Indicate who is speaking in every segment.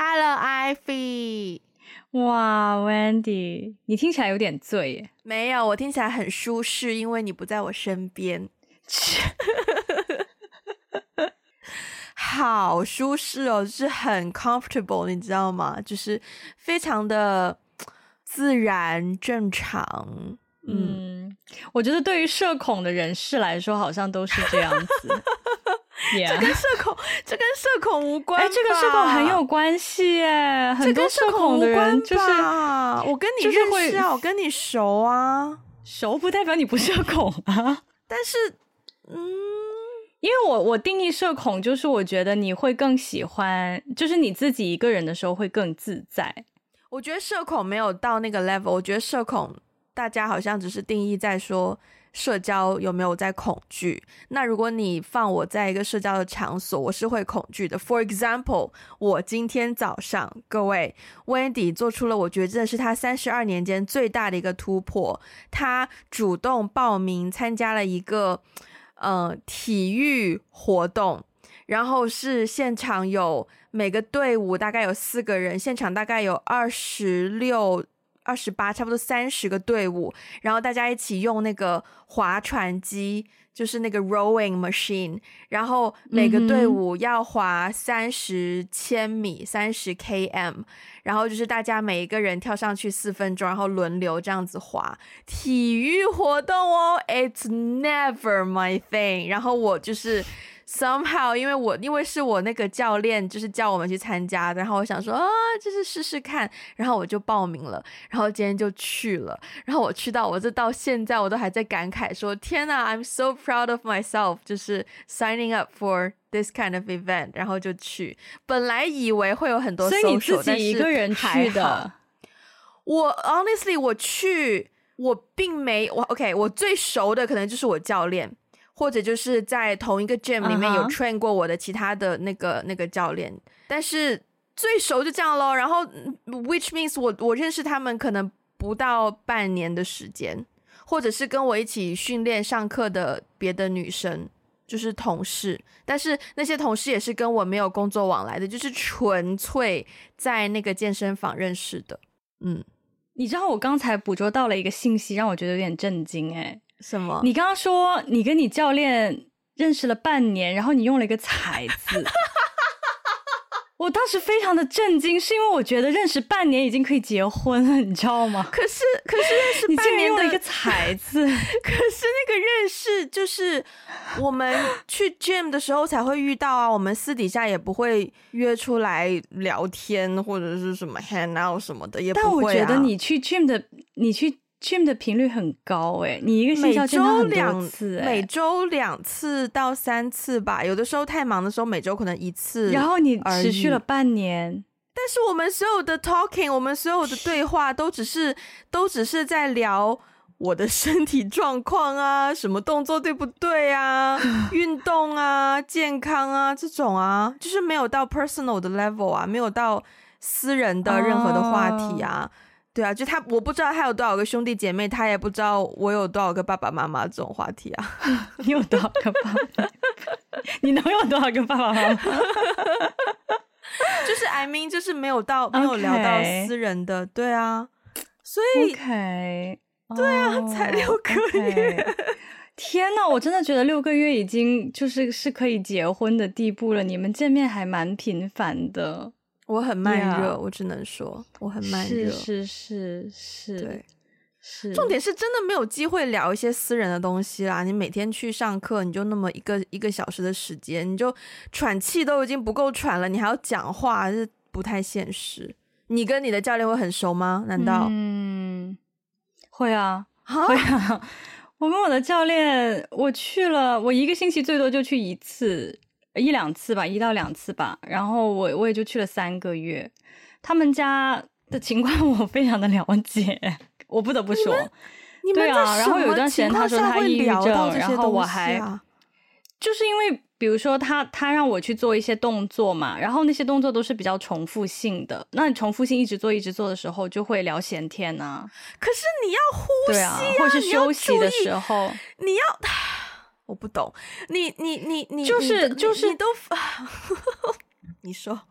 Speaker 1: Hello，Ivy。
Speaker 2: 哇，Wendy，你听起来有点醉耶。
Speaker 1: 没有，我听起来很舒适，因为你不在我身边。好舒适哦，就是很 comfortable，你知道吗？就是非常的自然正常。嗯，
Speaker 2: 嗯，我觉得对于社恐的人士来说，好像都是这样子。
Speaker 1: 这跟 社恐，这跟社恐无关。哎，
Speaker 2: 这个社恐很有关系耶，很多社恐的人就是
Speaker 1: 我跟你认识啊，我跟你熟啊，
Speaker 2: 熟不代表你不社恐啊。
Speaker 1: 但是，嗯，
Speaker 2: 因为我我定义社恐就是我觉得你会更喜欢，就是你自己一个人的时候会更自在。
Speaker 1: 我觉得社恐没有到那个 level，我觉得社恐大家好像只是定义在说。社交有没有在恐惧？那如果你放我在一个社交的场所，我是会恐惧的。For example，我今天早上，各位，Wendy 做出了我觉得真的是他三十二年间最大的一个突破。他主动报名参加了一个呃体育活动，然后是现场有每个队伍大概有四个人，现场大概有二十六。二十八，差不多三十个队伍，然后大家一起用那个划船机，就是那个 rowing machine，然后每个队伍要划三十千米，三十 km，然后就是大家每一个人跳上去四分钟，然后轮流这样子划。体育活动哦，It's never my thing。然后我就是。Somehow，因为我因为是我那个教练，就是叫我们去参加的，然后我想说啊，就是试试看，然后我就报名了，然后今天就去了，然后我去到，我这到现在我都还在感慨说，天呐，I'm so proud of myself，就是 signing up for this kind of event，然后就去，本来以为会有很多 social，
Speaker 2: 所以你自己一个人去的，
Speaker 1: 我 honestly 我去，我并没我 OK，我最熟的可能就是我教练。或者就是在同一个 gym 里面有 train 过我的其他的那个、uh huh. 那个教练，但是最熟就这样咯。然后，which means 我我认识他们可能不到半年的时间，或者是跟我一起训练上课的别的女生，就是同事。但是那些同事也是跟我没有工作往来的，就是纯粹在那个健身房认识的。嗯，
Speaker 2: 你知道我刚才捕捉到了一个信息，让我觉得有点震惊哎。
Speaker 1: 什么？
Speaker 2: 你刚刚说你跟你教练认识了半年，然后你用了一个“才”字，我当时非常的震惊，是因为我觉得认识半年已经可以结婚了，你知道吗？
Speaker 1: 可是，可是认识半年
Speaker 2: 你竟然用了一个“才”字，
Speaker 1: 可是那个认识就是我们去 gym 的时候才会遇到啊，我们私底下也不会约出来聊天或者是什么 hang out 什么的，也不会啊。
Speaker 2: 但我觉得你去 gym 的，你去。Gym 的频率很高哎，你一个星期要见他很多次，
Speaker 1: 每周两次到三次吧，有的时候太忙的时候，每周可能一次。
Speaker 2: 然后你持续了半年，
Speaker 1: 但是我们所有的 talking，我们所有的对话都只是都只是在聊我的身体状况啊，什么动作对不对啊，运动啊，健康啊这种啊，就是没有到 personal 的 level 啊，没有到私人的任何的话题啊。Uh 对啊，就他，我不知道他有多少个兄弟姐妹，他也不知道我有多少个爸爸妈妈这种话题啊。
Speaker 2: 你有多少个爸爸？你能有多少个爸爸妈妈？
Speaker 1: 就是 I mean，就是没有到没有聊到私人的.对啊。所以
Speaker 2: ，OK，
Speaker 1: 对啊，oh, 才六个月。
Speaker 2: Okay. 天呐，我真的觉得六个月已经就是是可以结婚的地步了。你们见面还蛮频繁的。
Speaker 1: 我很慢热.我只能说我很慢热。
Speaker 2: 是是是是，对，是。
Speaker 1: 重点是真的没有机会聊一些私人的东西啦。你每天去上课，你就那么一个一个小时的时间，你就喘气都已经不够喘了，你还要讲话，是不太现实。你跟你的教练会很熟吗？难道？
Speaker 2: 嗯，会啊，会啊。我跟我的教练，我去了，我一个星期最多就去一次。一两次吧，一到两次吧，然后我我也就去了三个月。他们家的情况 我非常的了解，我不得不说，
Speaker 1: 你们
Speaker 2: 对啊。然后有一段时间他说他抑郁症，
Speaker 1: 啊、
Speaker 2: 然后我还就是因为比如说他他让我去做一些动作嘛，然后那些动作都是比较重复性的，那你重复性一直做一直做的时候就会聊闲天呐、啊。
Speaker 1: 可是你要呼吸啊，
Speaker 2: 啊或是休息的时候
Speaker 1: 你要。我不懂，你你你你
Speaker 2: 就是就是
Speaker 1: 你都，你说，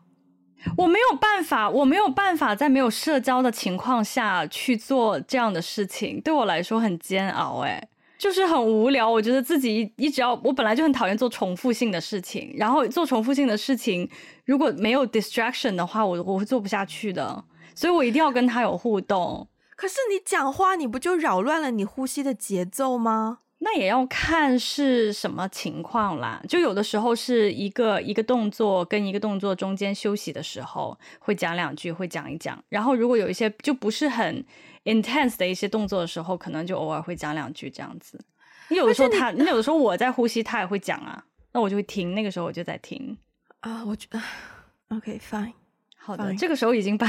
Speaker 2: 我没有办法，我没有办法在没有社交的情况下去做这样的事情，对我来说很煎熬，哎，就是很无聊。我觉得自己一直要，我本来就很讨厌做重复性的事情，然后做重复性的事情，如果没有 distraction 的话，我我会做不下去的，所以我一定要跟他有互动。
Speaker 1: 可是你讲话，你不就扰乱了你呼吸的节奏吗？
Speaker 2: 那也要看是什么情况啦。就有的时候是一个一个动作跟一个动作中间休息的时候，会讲两句，会讲一讲。然后如果有一些就不是很 intense 的一些动作的时候，可能就偶尔会讲两句这样子。你有的时候他，你，你有的时候我在呼吸，他也会讲啊，那我就会听。那个时候我就在听
Speaker 1: 啊。我觉得 OK fine，
Speaker 2: 好的，这个时候已经把。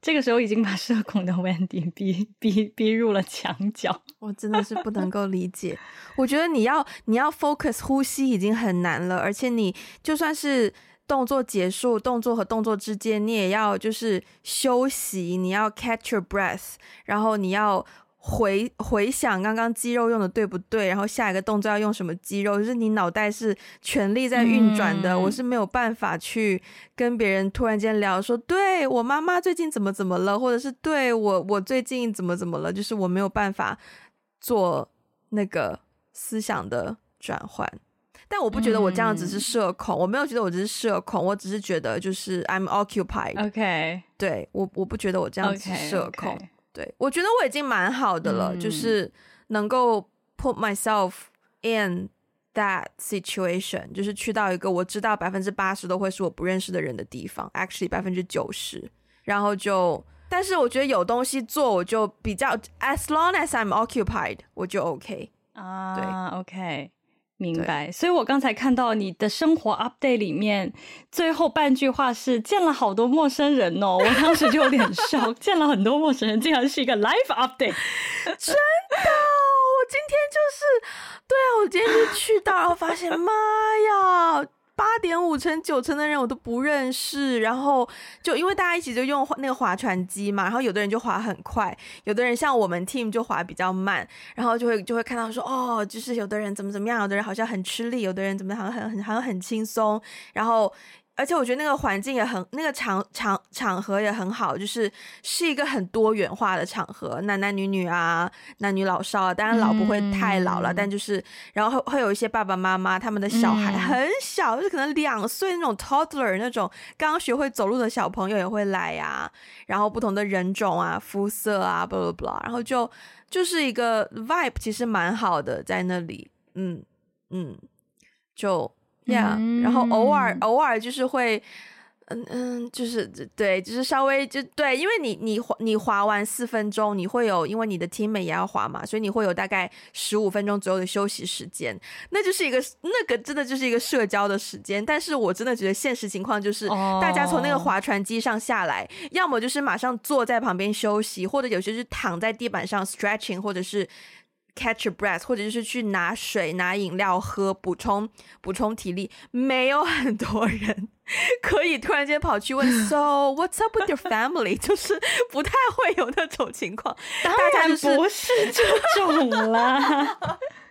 Speaker 2: 这个时候已经把社恐的 Wendy 逼逼逼入了墙角，
Speaker 1: 我真的是不能够理解。我觉得你要你要 focus 呼吸已经很难了，而且你就算是动作结束，动作和动作之间，你也要就是休息，你要 catch your breath，然后你要。回回想刚刚肌肉用的对不对，然后下一个动作要用什么肌肉，就是你脑袋是全力在运转的，嗯、我是没有办法去跟别人突然间聊说，对我妈妈最近怎么怎么了，或者是对我我最近怎么怎么了，就是我没有办法做那个思想的转换。但我不觉得我这样只是社恐，嗯、我没有觉得我只是社恐，我只是觉得就是 I'm occupied。
Speaker 2: OK，
Speaker 1: 对我我不觉得我这样子是社恐。Okay, okay. 对，我觉得我已经蛮好的了，嗯、就是能够 put myself in that situation，就是去到一个我知道百分之八十都会是我不认识的人的地方，actually 百分之九十，然后就，但是我觉得有东西做，我就比较 as long as I'm occupied，我就 OK
Speaker 2: 啊，对，OK。明白，所以我刚才看到你的生活 update 里面最后半句话是见了好多陌生人哦，我当时就有点 笑，见了很多陌生人，竟然是一个 live update，
Speaker 1: 真的，我今天就是，对啊，我今天就去到，然后发现，妈呀！八点五成九层的人我都不认识，然后就因为大家一起就用那个划船机嘛，然后有的人就划很快，有的人像我们 team 就划比较慢，然后就会就会看到说哦，就是有的人怎么怎么样，有的人好像很吃力，有的人怎么好像很很好像很轻松，然后。而且我觉得那个环境也很，那个场场场合也很好，就是是一个很多元化的场合，男男女女啊，男女老少啊，当然老不会太老了，嗯、但就是然后会会有一些爸爸妈妈，他们的小孩很小，嗯、就是可能两岁那种 toddler 那种刚刚学会走路的小朋友也会来呀、啊，然后不同的人种啊，肤色啊，blah blah blah，然后就就是一个 vibe，其实蛮好的在那里，嗯嗯，就。呀，yeah, 然后偶尔偶尔就是会，嗯嗯，就是对，就是稍微就对，因为你你你滑完四分钟，你会有，因为你的 teammate 也要滑嘛，所以你会有大概十五分钟左右的休息时间，那就是一个那个真的就是一个社交的时间。但是我真的觉得现实情况就是，大家从那个划船机上下来，要么就是马上坐在旁边休息，或者有些是躺在地板上 stretching，或者是。Catch a breath，或者就是去拿水、拿饮料喝，补充补充体力。没有很多人可以突然间跑去问，So what's up with your family？就是不太会有那种情况。
Speaker 2: 当然不是这种啦。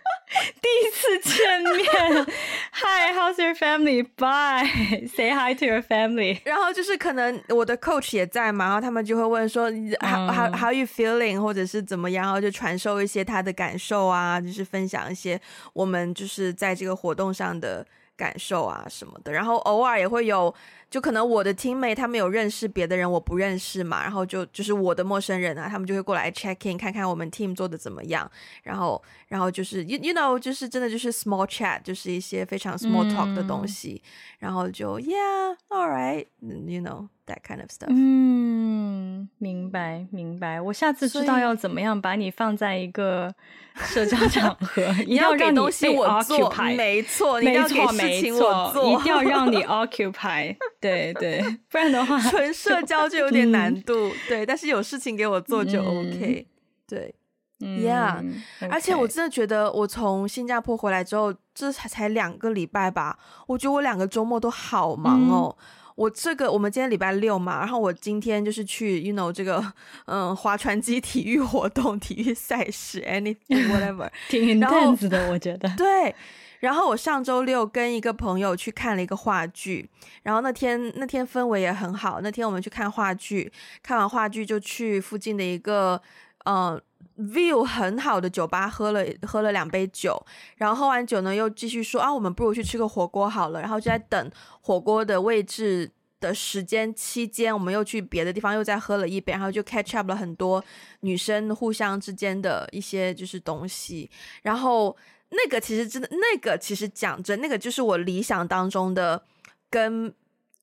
Speaker 2: 第一次见面，Hi，how's your family？Bye，say hi to your family。
Speaker 1: 然后就是可能我的 coach 也在嘛，然后他们就会问说，How how how you feeling？或者是怎么样？然后就传授一些他的感受啊，就是分享一些我们就是在这个活动上的感受啊什么的。然后偶尔也会有。就可能我的 teammate 他们有认识别的人，我不认识嘛，然后就就是我的陌生人啊，他们就会过来 check in 看看我们 team 做的怎么样，然后然后就是 you you know 就是真的就是 small chat，就是一些非常 small talk 的东西，嗯、然后就 yeah all right you know that kind of stuff。
Speaker 2: 嗯，明白明白，我下次知道要怎么样把你放在一个社交场合，
Speaker 1: 你要给东西我做，没错，你要给事情我做，
Speaker 2: 一定要让你 occupy。对对，不然的话，
Speaker 1: 纯社交就有点难度。嗯、对，但是有事情给我做就 OK。嗯、对，Yeah。而且我真的觉得，我从新加坡回来之后，这才才两个礼拜吧，我觉得我两个周末都好忙哦。嗯我这个我们今天礼拜六嘛，然后我今天就是去，you know 这个嗯划船机 体育活动、体育赛事，anything whatever，
Speaker 2: 挺 intense 的，我觉得。
Speaker 1: 对，然后我上周六跟一个朋友去看了一个话剧，然后那天那天氛围也很好，那天我们去看话剧，看完话剧就去附近的一个嗯 view 很好的酒吧喝了喝了两杯酒，然后喝完酒呢又继续说啊，我们不如去吃个火锅好了，然后就在等火锅的位置的时间期间，我们又去别的地方又再喝了一杯，然后就 catch up 了很多女生互相之间的一些就是东西，然后那个其实真的那个其实讲真，那个就是我理想当中的跟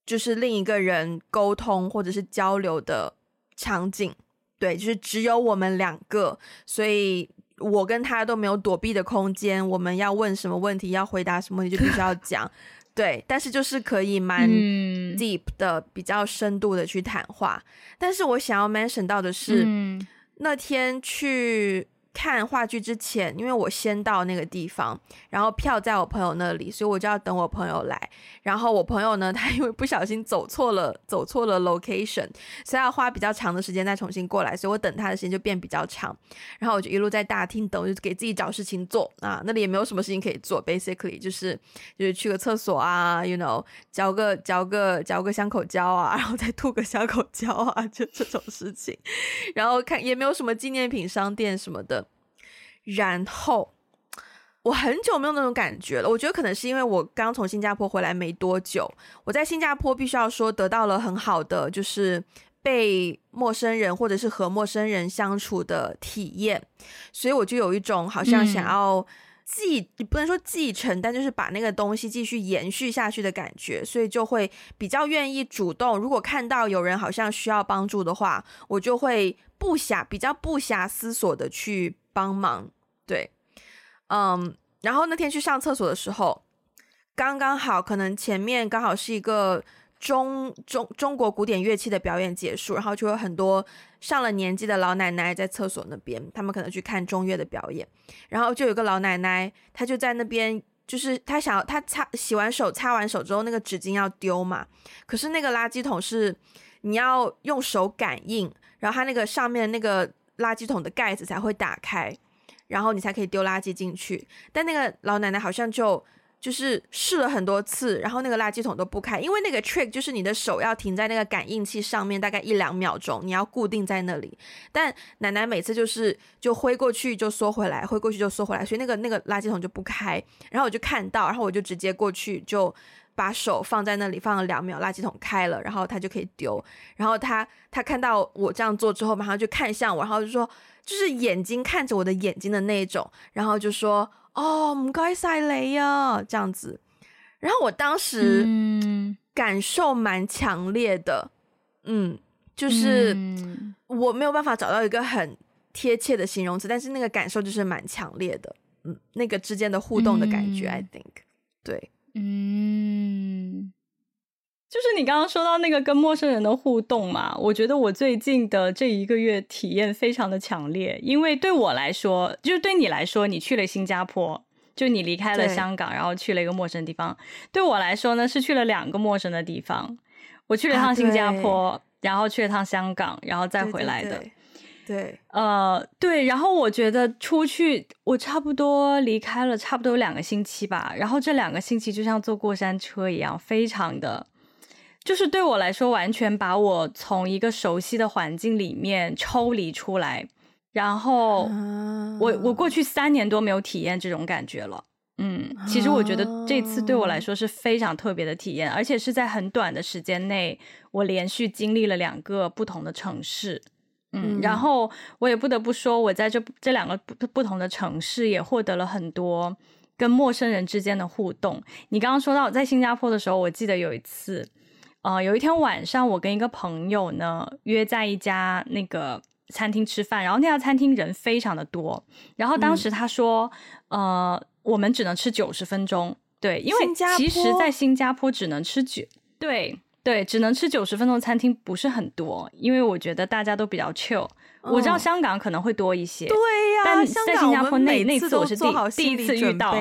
Speaker 1: 就是另一个人沟通或者是交流的场景。对，就是只有我们两个，所以我跟他都没有躲避的空间。我们要问什么问题，要回答什么问题，就必须要讲。对，但是就是可以蛮 deep 的，嗯、比较深度的去谈话。但是我想要 mention 到的是，嗯、那天去。看话剧之前，因为我先到那个地方，然后票在我朋友那里，所以我就要等我朋友来。然后我朋友呢，他因为不小心走错了，走错了 location，所以要花比较长的时间再重新过来，所以我等他的时间就变比较长。然后我就一路在大厅等，就给自己找事情做啊，那里也没有什么事情可以做，basically 就是就是去个厕所啊，you know，嚼个嚼个嚼个香口胶啊，然后再吐个香口胶啊，就这种事情。然后看也没有什么纪念品商店什么的。然后我很久没有那种感觉了，我觉得可能是因为我刚从新加坡回来没多久，我在新加坡必须要说得到了很好的就是被陌生人或者是和陌生人相处的体验，所以我就有一种好像想要继，不能说继承，但就是把那个东西继续延续下去的感觉，所以就会比较愿意主动，如果看到有人好像需要帮助的话，我就会不暇比较不暇思索的去帮忙。对，嗯，然后那天去上厕所的时候，刚刚好，可能前面刚好是一个中中中国古典乐器的表演结束，然后就有很多上了年纪的老奶奶在厕所那边，他们可能去看中乐的表演，然后就有个老奶奶，她就在那边，就是她想要她擦洗完手擦完手之后，那个纸巾要丢嘛，可是那个垃圾桶是你要用手感应，然后它那个上面那个垃圾桶的盖子才会打开。然后你才可以丢垃圾进去，但那个老奶奶好像就就是试了很多次，然后那个垃圾桶都不开，因为那个 trick 就是你的手要停在那个感应器上面大概一两秒钟，你要固定在那里。但奶奶每次就是就挥过去就缩回来，挥过去就缩回来，所以那个那个垃圾桶就不开。然后我就看到，然后我就直接过去就把手放在那里放了两秒，垃圾桶开了，然后他就可以丢。然后他他看到我这样做之后，马上就看向我，然后就说。就是眼睛看着我的眼睛的那种，然后就说：“哦，唔该晒你呀。”这样子。然后我当时感受蛮强烈的，嗯，就是我没有办法找到一个很贴切的形容词，但是那个感受就是蛮强烈的，嗯，那个之间的互动的感觉，嗯，I think，对，
Speaker 2: 嗯。就是你刚刚说到那个跟陌生人的互动嘛，我觉得我最近的这一个月体验非常的强烈，因为对我来说，就是对你来说，你去了新加坡，就你离开了香港，然后去了一个陌生的地方。对我来说呢，是去了两个陌生的地方。我去了一趟新加坡，啊、然后去了趟香港，然后再回来的。
Speaker 1: 对，对，对，
Speaker 2: 呃，对。然后我觉得出去，我差不多离开了差不多有两个星期吧。然后这两个星期就像坐过山车一样，非常的。就是对我来说，完全把我从一个熟悉的环境里面抽离出来，然后我我过去三年多没有体验这种感觉了。嗯，其实我觉得这次对我来说是非常特别的体验，而且是在很短的时间内，我连续经历了两个不同的城市。嗯，然后我也不得不说，我在这这两个不不同的城市也获得了很多跟陌生人之间的互动。你刚刚说到在新加坡的时候，我记得有一次。呃，有一天晚上，我跟一个朋友呢约在一家那个餐厅吃饭，然后那家餐厅人非常的多，然后当时他说，嗯、呃，我们只能吃九十分钟，对，因为其实，在新加坡只能吃九，对对，只能吃九十分钟，餐厅不是很多，因为我觉得大家都比较 chill，哦、我知道香港可能会多一些，
Speaker 1: 对呀、啊，
Speaker 2: 但在新加坡那那次我是第第一次遇到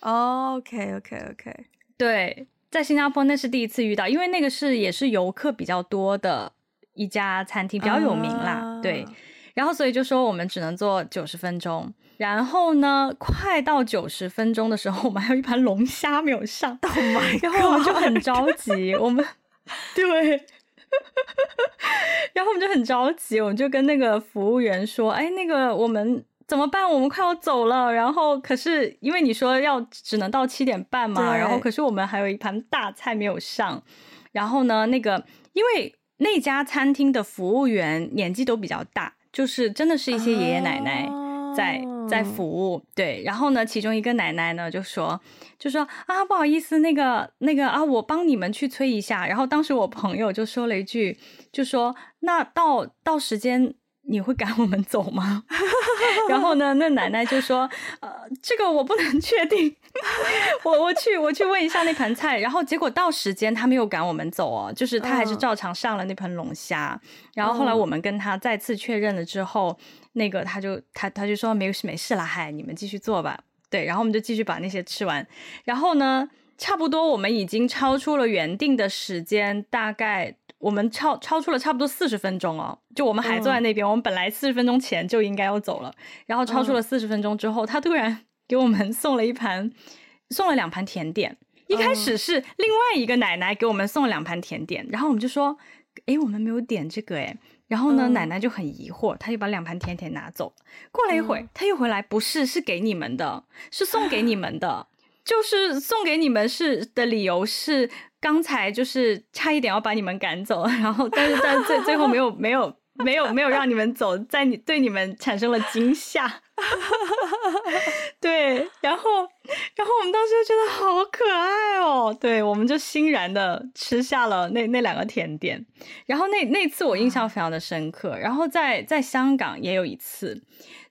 Speaker 1: ，OK OK OK，
Speaker 2: 对。在新加坡那是第一次遇到，因为那个是也是游客比较多的一家餐厅，比较有名啦。啊、对，然后所以就说我们只能做九十分钟。然后呢，快到九十分钟的时候，我们还有一盘龙虾没有上，oh、然后我们就很着急，我们 对，然后我们就很着急，我们就跟那个服务员说：“哎，那个我们怎么办？我们快要走了。”然后可是因为你说要只能到七点半嘛，然后可是我们还有一盘大菜没有上。然后呢，那个因为那家餐厅的服务员年纪都比较大，就是真的是一些爷爷奶奶。Uh 在在服务，对，然后呢，其中一个奶奶呢就说，就说啊，不好意思，那个那个啊，我帮你们去催一下。然后当时我朋友就说了一句，就说那到到时间。你会赶我们走吗？然后呢，那奶奶就说：“呃，这个我不能确定，我我去我去问一下那盘菜。”然后结果到时间他没有赶我们走哦，就是他还是照常上了那盆龙虾。Uh, 然后后来我们跟他再次确认了之后，uh, 那个他就他他就说没事没事了，嗨，你们继续做吧。对，然后我们就继续把那些吃完。然后呢，差不多我们已经超出了原定的时间，大概。我们超超出了差不多四十分钟哦，就我们还坐在那边，嗯、我们本来四十分钟前就应该要走了，然后超出了四十分钟之后，嗯、他突然 给我们送了一盘，送了两盘甜点。一开始是另外一个奶奶给我们送了两盘甜点，然后我们就说，诶，我们没有点这个诶。然后呢，嗯、奶奶就很疑惑，她就把两盘甜甜拿走。过了一会，她、嗯、又回来，不是，是给你们的，是送给你们的，就是送给你们是的理由是。刚才就是差一点要把你们赶走，然后但是但最最后没有没有没有没有让你们走，在你对你们产生了惊吓，对，然后然后我们当时就觉得好可爱哦，对，我们就欣然的吃下了那那两个甜点，然后那那次我印象非常的深刻，然后在在香港也有一次，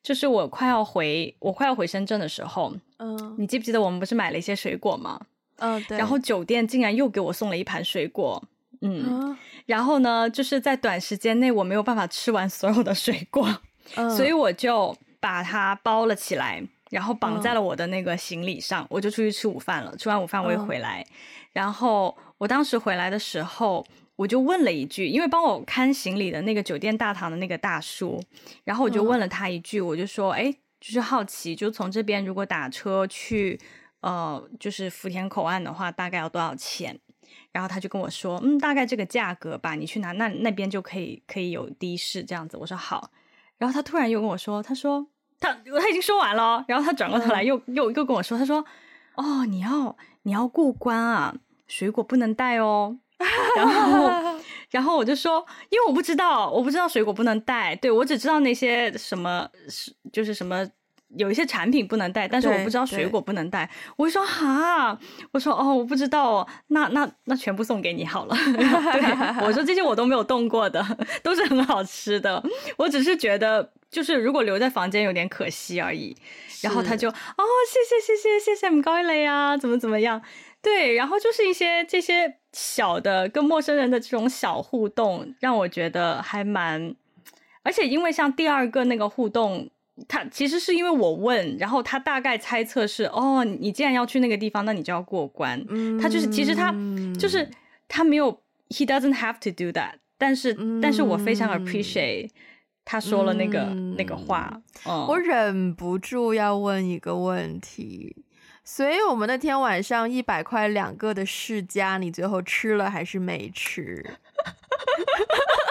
Speaker 2: 就是我快要回我快要回深圳的时候，嗯，你记不记得我们不是买了一些水果吗？嗯，uh, 对。然后酒店竟然又给我送了一盘水果，嗯，uh, 然后呢，就是在短时间内我没有办法吃完所有的水果，uh, 所以我就把它包了起来，然后绑在了我的那个行李上，uh, 我就出去吃午饭了。吃完午饭我也回来，uh, 然后我当时回来的时候，我就问了一句，因为帮我看行李的那个酒店大堂的那个大叔，然后我就问了他一句，uh, 我就说，哎，就是好奇，就从这边如果打车去。呃，就是福田口岸的话，大概要多少钱？然后他就跟我说，嗯，大概这个价格吧，你去拿那那边就可以可以有的士这样子。我说好。然后他突然又跟我说，他说他他已经说完了，然后他转过头来又、嗯、又又跟我说，他说哦，你要你要过关啊，水果不能带哦。然后 然后我就说，因为我不知道，我不知道水果不能带，对，我只知道那些什么是就是什么。有一些产品不能带，但是我不知道水果不能带。我就说哈，我说哦，我不知道哦，那那那全部送给你好了。对，我说这些我都没有动过的，都是很好吃的。我只是觉得，就是如果留在房间有点可惜而已。然后他就哦，谢谢谢谢谢谢，唔该你啊，怎么怎么样？对，然后就是一些这些小的跟陌生人的这种小互动，让我觉得还蛮，而且因为像第二个那个互动。他其实是因为我问，然后他大概猜测是哦，你既然要去那个地方，那你就要过关。嗯，他就是其实他就是他没有，he doesn't have to do that 但。是，嗯，但是我非常 appreciate 他说了那个，嗯，那个话。嗯，
Speaker 1: 我忍不住要问一个问题，所以我们那天晚上一百块两个的释迦，你最后吃了还是没吃？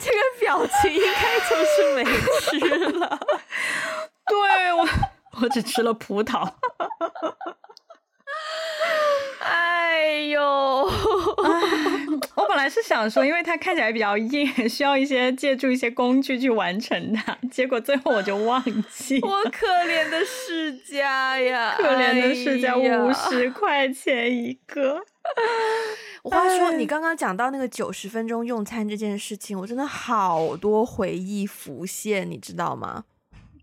Speaker 1: 这个表情，应该就是没吃了。
Speaker 2: 对，我，我只吃了葡萄。
Speaker 1: 哎呦，
Speaker 2: 我本来是想说，因为它看起来比较硬，需要一些借助一些工具去完成它。结果最后我就忘记。
Speaker 1: 我可怜的世家呀，
Speaker 2: 可怜的世家，五十 块钱一个。
Speaker 1: 话说，你刚刚讲到那个九十分钟用餐这件事情，我真的好多回忆浮现，你知道吗？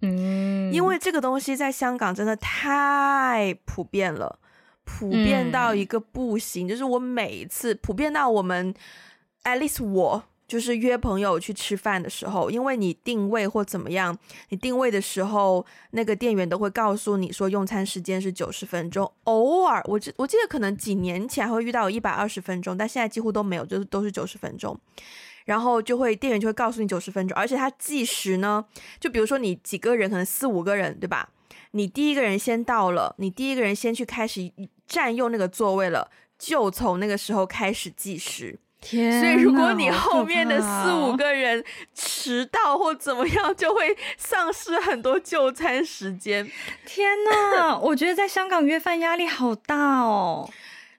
Speaker 1: 嗯，因为这个东西在香港真的太普遍了，普遍到一个不行。嗯，就是我每一次普遍到我们，at least 我就是约朋友去吃饭的时候，因为你定位或怎么样，你定位的时候，那个店员都会告诉你说用餐时间是九十分钟。偶尔，我记我记得可能几年前会遇到有一百二十分钟，但现在几乎都没有，就是都是九十分钟。然后就会店员就会告诉你九十分钟，而且他计时呢，就比如说你几个人，可能四五个人，对吧？你第一个人先到了，你第一个人先去开始占用那个座位了，就从那个时候开始计时。
Speaker 2: 天，
Speaker 1: 所以如果你后面的四五个人迟到或怎么样，就会丧失很多就餐时间。
Speaker 2: 天呐，我觉得在香港约饭压力好大哦，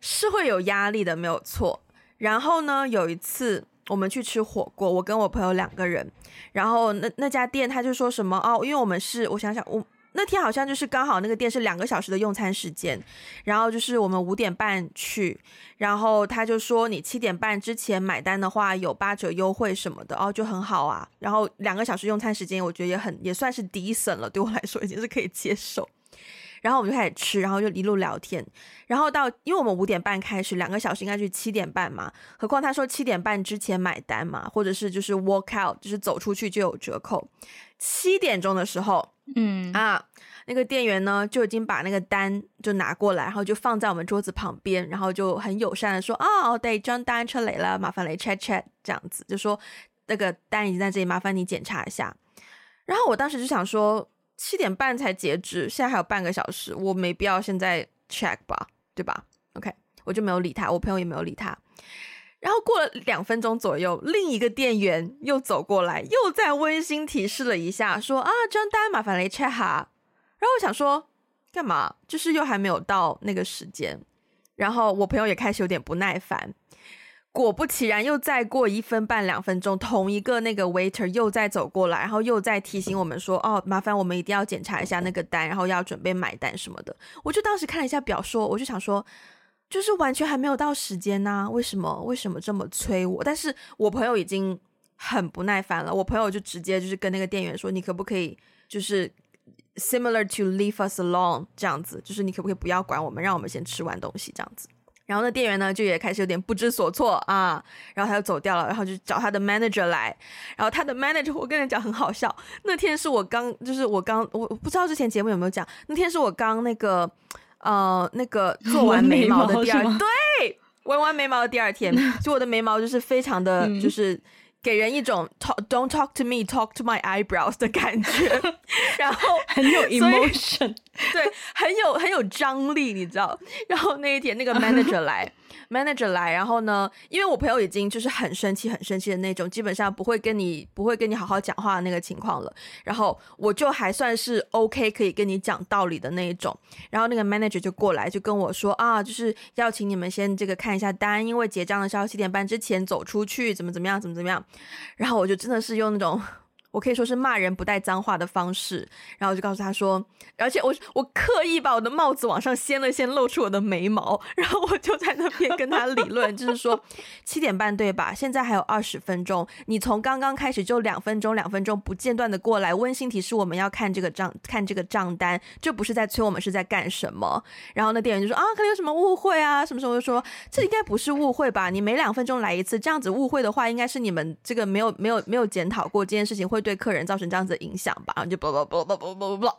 Speaker 1: 是会有压力的，没有错。然后呢，有一次。我们去吃火锅，我跟我朋友两个人，然后那那家店他就说什么哦，因为我们是我想想，我那天好像就是刚好那个店是两个小时的用餐时间，然后就是我们五点半去，然后他就说你七点半之前买单的话有八折优惠什么的哦，就很好啊。然后两个小时用餐时间，我觉得也很也算是 decent 了，对我来说已经是可以接受。然后我们就开始吃，然后就一路聊天，然后到因为我们五点半开始，两个小时应该是七点半嘛。何况他说七点半之前买单嘛，或者是就是 walk out，就是走出去就有折扣。七点钟的时候，嗯啊，那个店员呢就已经把那个单就拿过来，然后就放在我们桌子旁边，然后就很友善的说：“哦，对，张单出来了，麻烦来 check check，这样子就说那个单已经在这里，麻烦你检查一下。”然后我当时就想说。七点半才截止，现在还有半个小时，我没必要现在 check 吧，对吧？OK，我就没有理他，我朋友也没有理他。然后过了两分钟左右，另一个店员又走过来，又再温馨提示了一下，说啊，这张单麻烦来 check 哈。然后我想说，干嘛？就是又还没有到那个时间。然后我朋友也开始有点不耐烦。果不其然，又再过一分半两分钟，同一个那个 waiter 又再走过来，然后又再提醒我们说：“哦，麻烦我们一定要检查一下那个单，然后要准备买单什么的。”我就当时看了一下表，说：“我就想说，就是完全还没有到时间呐、为什么？为什么这么催我？”但是我朋友已经很不耐烦了，我朋友就直接就是跟那个店员说：“你可不可以就是 similar to leave us alone 这样子，就是你可不可以不要管我们，让我们先吃完东西这样子。”然后那店员呢，就也开始有点不知所措啊，然后他就走掉了，然后就找他的 manager 来，然后他的 manager 我跟你讲很好笑，那天是我刚就是我刚我不知道之前节目有没有讲，那天是我刚那个呃那个做完眉毛的第二对，纹完眉毛的第二天，就我的眉毛就是非常的就是。嗯给人一种 talk don't talk to me talk to my eyebrows 的感觉，然后
Speaker 2: 很有 emotion，
Speaker 1: 对，很有很有张力，你知道？然后那一天那个 manager 来。Manager 来，然后呢，因为我朋友已经就是很生气、很生气的那种，基本上不会跟你不会跟你好好讲话的那个情况了。然后我就还算是 OK，可以跟你讲道理的那一种。然后那个 manager 就过来就跟我说啊，就是要请你们先这个看一下单，因为结账的时候七点半之前走出去，怎么怎么样，怎么怎么样。然后我就真的是用那种。我可以说是骂人不带脏话的方式，然后就告诉他说，而且我我刻意把我的帽子往上掀了掀，露出我的眉毛，然后我就在那边跟他理论，就是说七点半对吧？现在还有二十分钟，你从刚刚开始就两分钟两分钟不间断的过来，温馨提示我们要看这个账看这个账单，这不是在催我们是在干什么？然后那店员就说啊，可能有什么误会啊，什么时候就说这应该不是误会吧？你每两分钟来一次，这样子误会的话，应该是你们这个没有没有没有检讨过这件事情会。会对客人造成这样子的影响吧？然后就啵啵啵啵啵啵啵，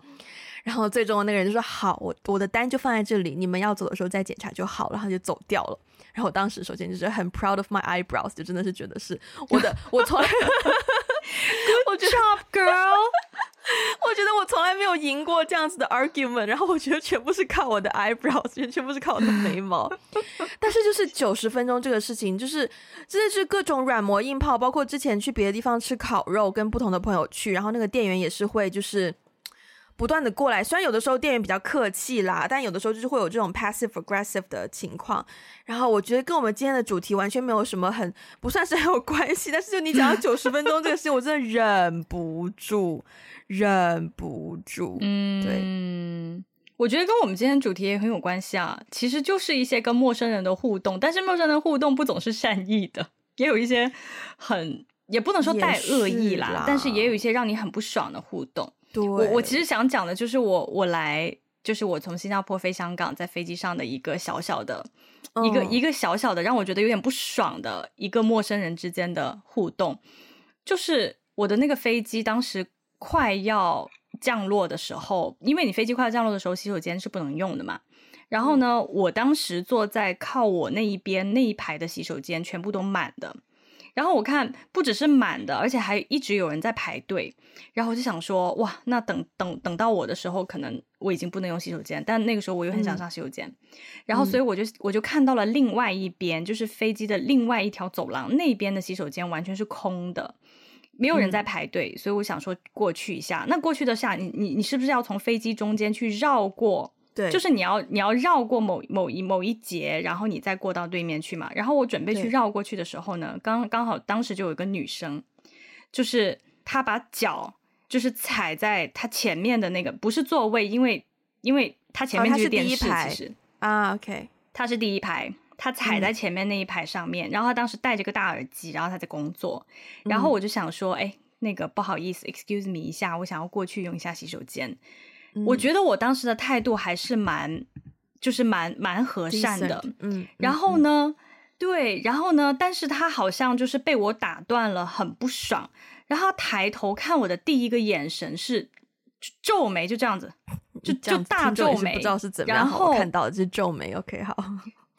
Speaker 1: 然后最终那个人就说：“好，我我的单就放在这里，你们要走的时候再检查就好了。”然后就走掉了。然后我当时首先就是很 proud of my eyebrows，就真的是觉得是我的，我从来，
Speaker 2: Good job, girl。
Speaker 1: 我觉得我从来没有赢过这样子的 argument，然后我觉得全部是靠我的 eyebrows，全部是靠我的眉毛。但是就是九十分钟这个事情，就是真的是各种软磨硬泡，包括之前去别的地方吃烤肉，跟不同的朋友去，然后那个店员也是会就是。不断的过来，虽然有的时候店员比较客气啦，但有的时候就是会有这种 passive aggressive 的情况。然后我觉得跟我们今天的主题完全没有什么很不算是很有关系，但是就你讲到 九十分钟这个事情，我真的忍不住，忍不住。嗯，对，
Speaker 2: 我觉得跟我们今天主题也很有关系啊。其实就是一些跟陌生人的互动，但是陌生人的互动不总是善意的，也有一些很也不能说带恶意啦，啦但是也有一些让你很不爽的互动。
Speaker 1: 对，
Speaker 2: 我我其实想讲的就是我我来就是我从新加坡飞香港，在飞机上的一个小小的，
Speaker 1: 嗯、
Speaker 2: 一个一个小小的让我觉得有点不爽的一个陌生人之间的互动，就是我的那个飞机当时快要降落的时候，因为你飞机快要降落的时候，洗手间是不能用的嘛。然后呢，我当时坐在靠我那一边那一排的洗手间全部都满的。然后我看不只是满的，而且还一直有人在排队。然后我就想说，哇，那等等等到我的时候，可能我已经不能用洗手间。但那个时候我又很想上洗手间。嗯、然后所以我就我就看到了另外一边，就是飞机的另外一条走廊那边的洗手间完全是空的，没有人在排队。嗯、所以我想说过去一下。那过去的下，你你你是不是要从飞机中间去绕过？
Speaker 1: 对，
Speaker 2: 就是你要你要绕过某某一某一节，然后你再过到对面去嘛。然后我准备去绕过去的时候呢，刚刚好当时就有一个女生，就是她把脚就是踩在她前面的那个不是座位，因为因为她前面就是电视，
Speaker 1: 哦、
Speaker 2: 其实。
Speaker 1: 啊，OK，
Speaker 2: 她是第一排，她踩在前面那一排上面，嗯、然后她当时戴着个大耳机，然后她在工作，然后我就想说，哎、嗯，那个不好意思，excuse me 一下，我想要过去用一下洗手间。我觉得我当时的态度还是蛮，就是蛮蛮和善的，
Speaker 1: 嗯。
Speaker 2: 然后呢，对，然后呢，但是他好像就是被我打断了，很不爽。然后他抬头看我的第一个眼神是皱眉，就这样子，就就大皱眉，
Speaker 1: 不知道是怎么样。
Speaker 2: 然后
Speaker 1: 看到的是皱眉，OK，好。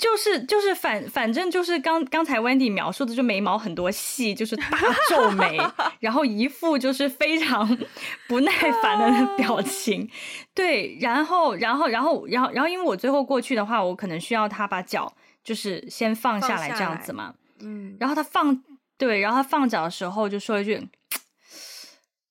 Speaker 2: 就是就是反反正就是刚刚才 Wendy 描述的，就眉毛很多细，就是大皱眉，然后一副就是非常 不耐烦的表情。对，然后然后然后然后然后因为我最后过去的话，我可能需要他把脚就是先放下来这样子嘛。
Speaker 1: 嗯。
Speaker 2: 然后他放对，然后他放脚的时候就说一句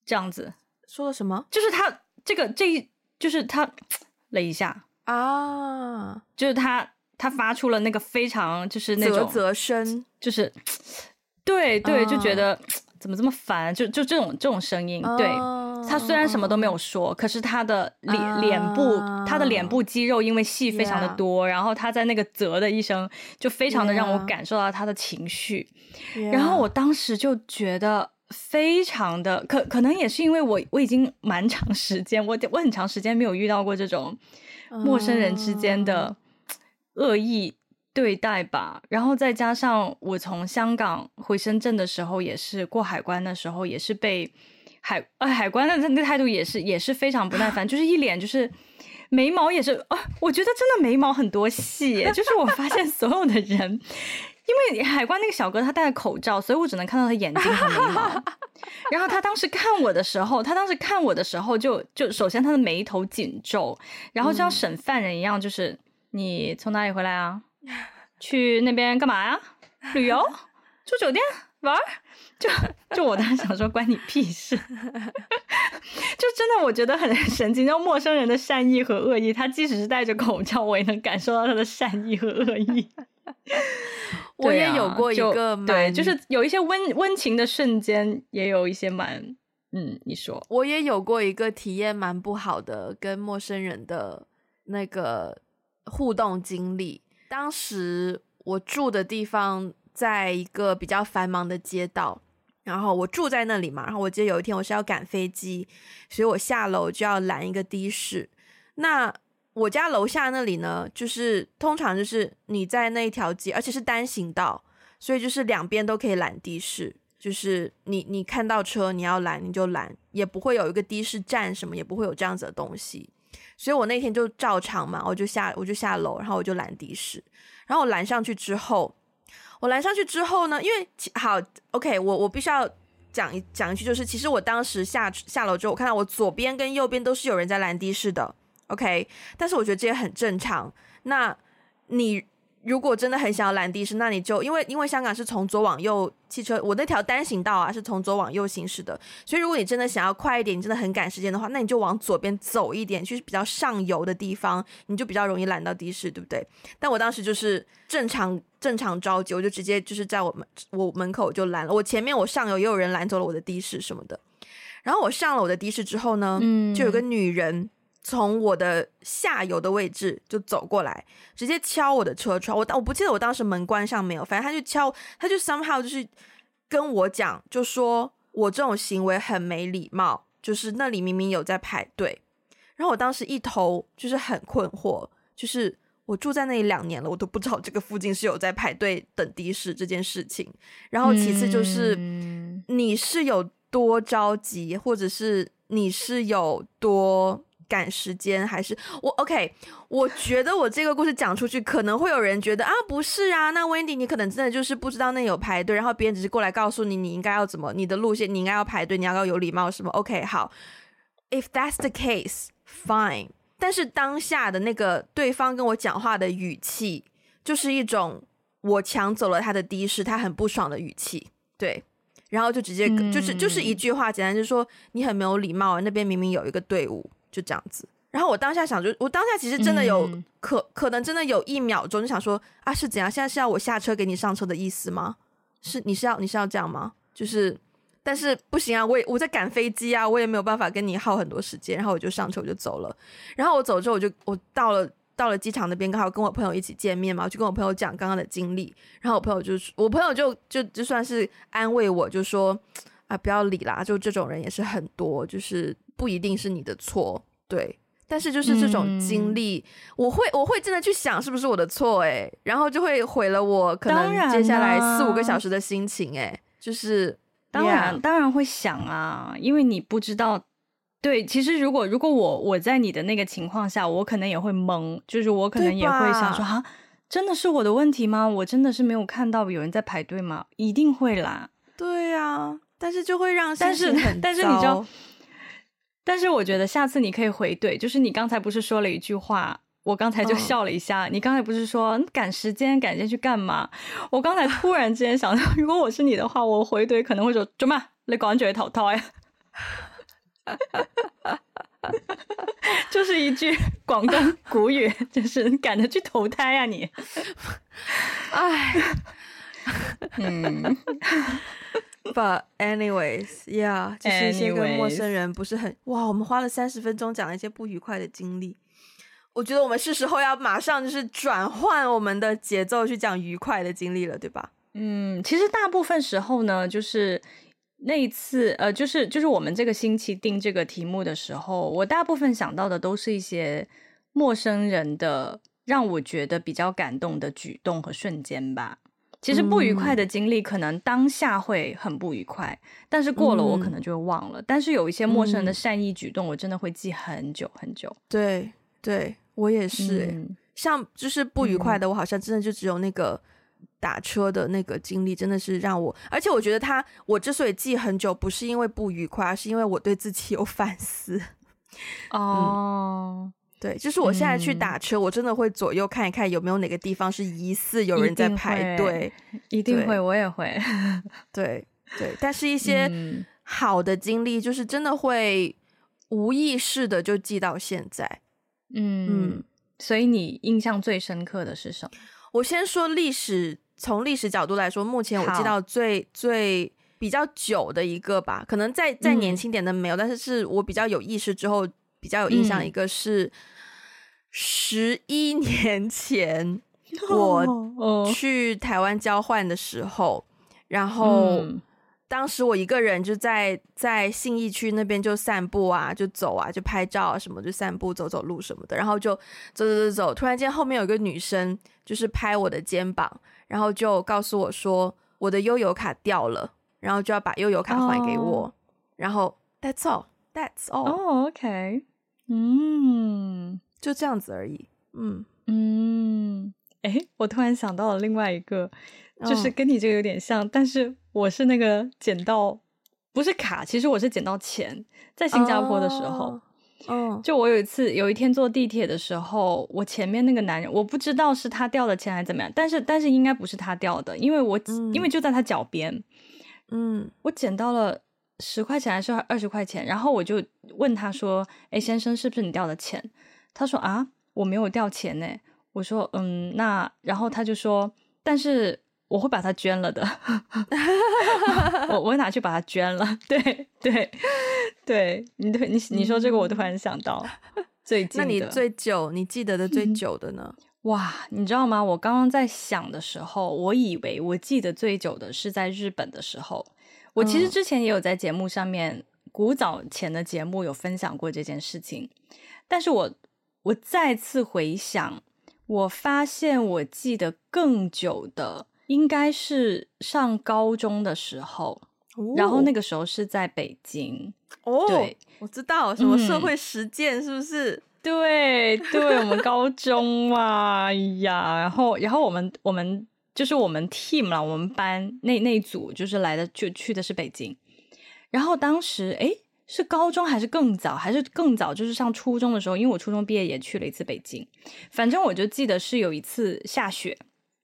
Speaker 2: 这样子，
Speaker 1: 说了什么？
Speaker 2: 就是他这个这一就是他 了一下
Speaker 1: 啊，
Speaker 2: 就是他。他发出了那个非常就是那种
Speaker 1: 啧啧声，就是
Speaker 2: 对对，就觉得、uh, 怎么这么烦，就就这种这种声音。Uh, 对，他虽然什么都没有说，可是他的脸、uh, 脸部，他的脸部肌肉因为戏非常的多.然后他在那个啧的一声，就非常的让我感受到他的情
Speaker 1: 绪。
Speaker 2: 然后我当时就觉得非常的可可能也是因为我我已经蛮长时间，我我很长时间没有遇到过这种陌生人之间的。Uh, 恶意对待吧，然后再加上我从香港回深圳的时候，也是过海关的时候，也是被海呃海关的那态度也是也是非常不耐烦，就是一脸就是眉毛也是啊，我觉得真的眉毛很多细，就是我发现所有的人，因为海关那个小哥他戴着口罩，所以我只能看到他眼睛和眉毛。然后他当时看我的时候，他当时看我的时候就就首先他的眉头紧皱，然后就像审犯人一样，就是。你从哪里回来啊？去那边干嘛呀？旅游、住酒店、玩？就就我当时想说，关你屁事！就真的我觉得很神奇，就陌生人的善意和恶意，他即使是戴着口罩，我也能感受到他的善意和恶意。
Speaker 1: 我也有过一个蛮
Speaker 2: 对，就是有一些温温情的瞬间，也有一些蛮嗯，你说
Speaker 1: 我也有过一个体验蛮不好的，跟陌生人的那个。互动经历，当时我住的地方在一个比较繁忙的街道，然后我住在那里嘛，然后我记得有一天我是要赶飞机，所以我下楼就要拦一个的士。那我家楼下那里呢，就是通常就是你在那一条街，而且是单行道，所以就是两边都可以拦的士，就是你你看到车你要拦你就拦，也不会有一个的士站什么，也不会有这样子的东西。所以我那天就照常嘛，我就下我就下楼，然后我就拦的士，然后我拦上去之后，我拦上去之后呢，因为好 OK，我我必须要讲一讲一句，就是其实我当时下下楼之后，我看到我左边跟右边都是有人在拦的士的，OK，但是我觉得这也很正常。那你。如果真的很想要拦的士，那你就因为因为香港是从左往右汽车，我那条单行道啊是从左往右行驶的，所以如果你真的想要快一点，你真的很赶时间的话，那你就往左边走一点，就是比较上游的地方，你就比较容易拦到的士，对不对？但我当时就是正常正常着急，我就直接就是在我们我门口就拦了，我前面我上游也有人拦走了我的的士什么的，然后我上了我的的士之后呢，嗯，就有个女人。从我的下游的位置就走过来，直接敲我的车窗。我我不记得我当时门关上没有，反正他就敲，他就 somehow 就是跟我讲，就说我这种行为很没礼貌，就是那里明明有在排队。然后我当时一头就是很困惑，就是我住在那里两年了，我都不知道这个附近是有在排队等的士这件事情。然后其次就是你是有多着急，或者是你是有多。赶时间还是我 OK？我觉得我这个故事讲出去，可能会有人觉得啊，不是啊，那 Wendy 你可能真的就是不知道那有排队，然后别人只是过来告诉你你应该要怎么，你的路线你应该要排队，你要要有礼貌什么？OK，好，If that's the case，fine。但是当下的那个对方跟我讲话的语气，就是一种我抢走了他的的士，他很不爽的语气，对，然后就直接就是就是一句话，简单就是说你很没有礼貌，那边明明有一个队伍。就这样子，然后我当下想就，就我当下其实真的有、嗯、可可能真的有一秒钟就想说啊，是怎样？现在是要我下车给你上车的意思吗？是你是要你是要这样吗？就是，但是不行啊，我也我在赶飞机啊，我也没有办法跟你耗很多时间，然后我就上车我就走了。然后我走之后，我就我到了到了机场那边，刚好跟我朋友一起见面嘛，我就跟我朋友讲刚刚的经历。然后我朋友就我朋友就就就算是安慰我，就说啊，不要理啦，就这种人也是很多，就是。不一定是你的错，对，但是就是这种经历，嗯、我会我会真的去想是不是我的错，哎，然后就会毁了我可能接下来四五个小时的心情，哎，就是
Speaker 2: 当然当然会想啊，因为你不知道，对，其实如果如果我我在你的那个情况下，我可能也会懵，就是我可能也会想说啊，真的是我的问题吗？我真的是没有看到有人在排队吗？一定会啦，
Speaker 1: 对呀、啊，但是就会让
Speaker 2: 但是但是你知道。但是我觉得下次你可以回怼，就是你刚才不是说了一句话，我刚才就笑了一下。Oh. 你刚才不是说赶时间赶时间去干嘛？我刚才突然之间想到，如果我是你的话，我回怼可能会说：怎么你赶住去投胎？就是一句广东古语，就是赶着去投胎啊你！哎，
Speaker 1: 嗯。But anyways, yeah，就是一些跟陌生人不是很哇。我们花了三十分钟讲了一些不愉快的经历。我觉得我们是时候要马上就是转换我们的节奏去讲愉快的经历了，对吧？
Speaker 2: 嗯，其实大部分时候呢，就是那一次，呃，就是就是我们这个星期定这个题目的时候，我大部分想到的都是一些陌生人的让我觉得比较感动的举动和瞬间吧。其实不愉快的经历，可能当下会很不愉快，嗯、但是过了我可能就会忘了。嗯、但是有一些陌生人的善意举动，我真的会记很久很久。
Speaker 1: 对，对我也是、欸。嗯、像就是不愉快的，我好像真的就只有那个打车的那个经历，真的是让我。而且我觉得他，我之所以记很久，不是因为不愉快，而是因为我对自己有 反思。
Speaker 2: 哦。嗯
Speaker 1: 对，就是我现在去打车，嗯、我真的会左右看一看有没有哪个地方是疑似有人在排队，
Speaker 2: 一定会，我也会。
Speaker 1: 对对，但是一些好的经历，就是真的会无意识的就记到现在。
Speaker 2: 嗯嗯，所以你印象最深刻的是什么？
Speaker 1: 我先说历史，从历史角度来说，目前我记到最最比较久的一个吧，可能再再年轻点的没有，嗯、但是是我比较有意识之后。比较有印象一个是十一年前 我去台湾交换的时候，然后当时我一个人就在在信义区那边就散步啊，就走啊，就拍照啊什么，就散步走走路什么的，然后就走走走走，突然间后面有一个女生就是拍我的肩膀，然后就告诉我说我的悠游卡掉了，然后就要把悠游卡还给我，oh. 然后 That's all. That's all.
Speaker 2: Oh, OK. 嗯，
Speaker 1: 就这样子而已。嗯
Speaker 2: 嗯，哎、欸，我突然想到了另外一个，就是跟你这个有点像，哦、但是我是那个捡到不是卡，其实我是捡到钱，在新加坡的时候。嗯、哦，就我有一次有一天坐地铁的时候，我前面那个男人，我不知道是他掉的钱还是怎么样，但是但是应该不是他掉的，因为我、嗯、因为就在他脚边。嗯，我捡到了。十块钱还是二十块钱？然后我就问他说：“哎，先生，是不是你掉的钱？”他说：“啊，我没有掉钱呢。”我说：“嗯，那……”然后他就说：“但是我会把它捐了的，我我会拿去把它捐了。”对对对，你对你你说这个，我突然想到最近。
Speaker 1: 那你最久你记得的最久的呢？
Speaker 2: 嗯，哇，你知道吗？我刚刚在想的时候，我以为我记得最久的是在日本的时候。我其实之前也有在节目上面，古早前的节目有分享过这件事情，但是我我再次回想，我发现我记得更久的应该是上高中的时候，哦、然后那个时候是在北京。
Speaker 1: 哦，
Speaker 2: 对，
Speaker 1: 我知道什么社会实践是不是？嗯、
Speaker 2: 对对，我们高中嘛，哎呀，然后然后我们我们就是我们 team 了，我们班那那组就是来的就去的是北京，然后当时哎。是高中还是更早？还是更早？就是上初中的时候，因为我初中毕业也去了一次北京。反正我就记得是有一次下雪，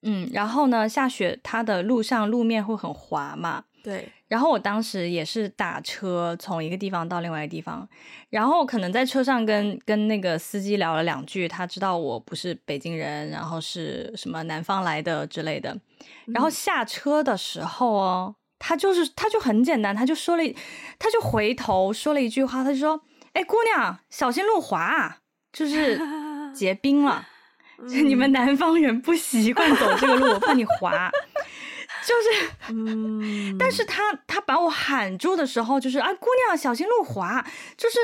Speaker 2: 嗯，然后呢，下雪它的路上路面会很滑嘛，
Speaker 1: 对。
Speaker 2: 然后我当时也是打车从一个地方到另外一个地方，然后可能在车上跟跟那个司机聊了两句，他知道我不是北京人，然后是什么南方来的之类的。然后下车的时候哦。他就是，他就很简单，他就说了，他就回头说了一句话，他就说：“哎，姑娘，小心路滑啊，就是结冰了，就你们南方人不习惯走这个路，我怕你滑。”就是，嗯，但是他他把我喊住的时候，就是啊，姑娘，小心路滑，就是。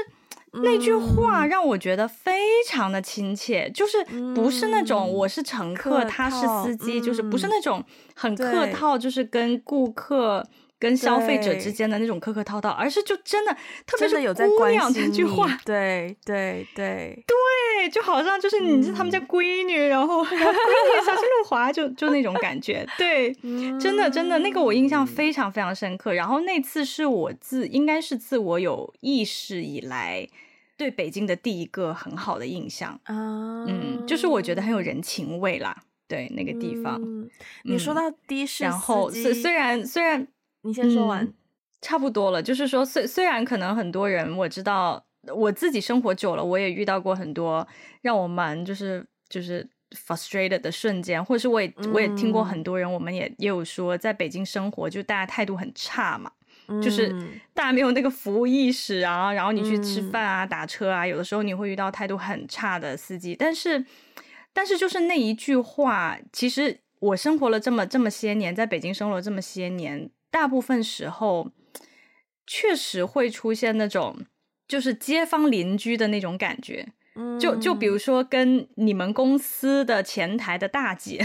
Speaker 2: 那句话让我觉得非常的亲切，嗯、就是不是那种我是乘客，他是司机，嗯、就是不是那种很客套，就是跟顾客、跟消费者之间的那种客客套套，而是就真的，特别是有“姑娘”这句话，
Speaker 1: 对对对
Speaker 2: 对，就好像就是你是他们家闺女，嗯、然后 闺女小心路滑，就就那种感觉，对，真的真的那个我印象非常非常深刻。然后那次是我自应该是自我有意识以来。对北京的第一个很好的印象啊，嗯，就是我觉得很有人情味啦。对那个地方，
Speaker 1: 嗯，你说到的士，
Speaker 2: 然后虽虽然虽然
Speaker 1: 你先说完，
Speaker 2: 差不多了。就是说，虽虽然可能很多人我知道，我自己生活久了，我也遇到过很多让我蛮就是就是 frustrated 的瞬间，或者是我也我也听过很多人，我们也也有说，在北京生活就大家态度很差嘛。就是 大家没有那个服务意识啊，然后你去吃饭啊、打车啊，有的时候你会遇到态度很差的司机。但是，但是就是那一句话，其实我生活了这么这么些年，在北京生活了这么些年，大部分时候确实会出现那种就是街坊邻居的那种感觉。就就比如说跟你们公司的前台的大姐，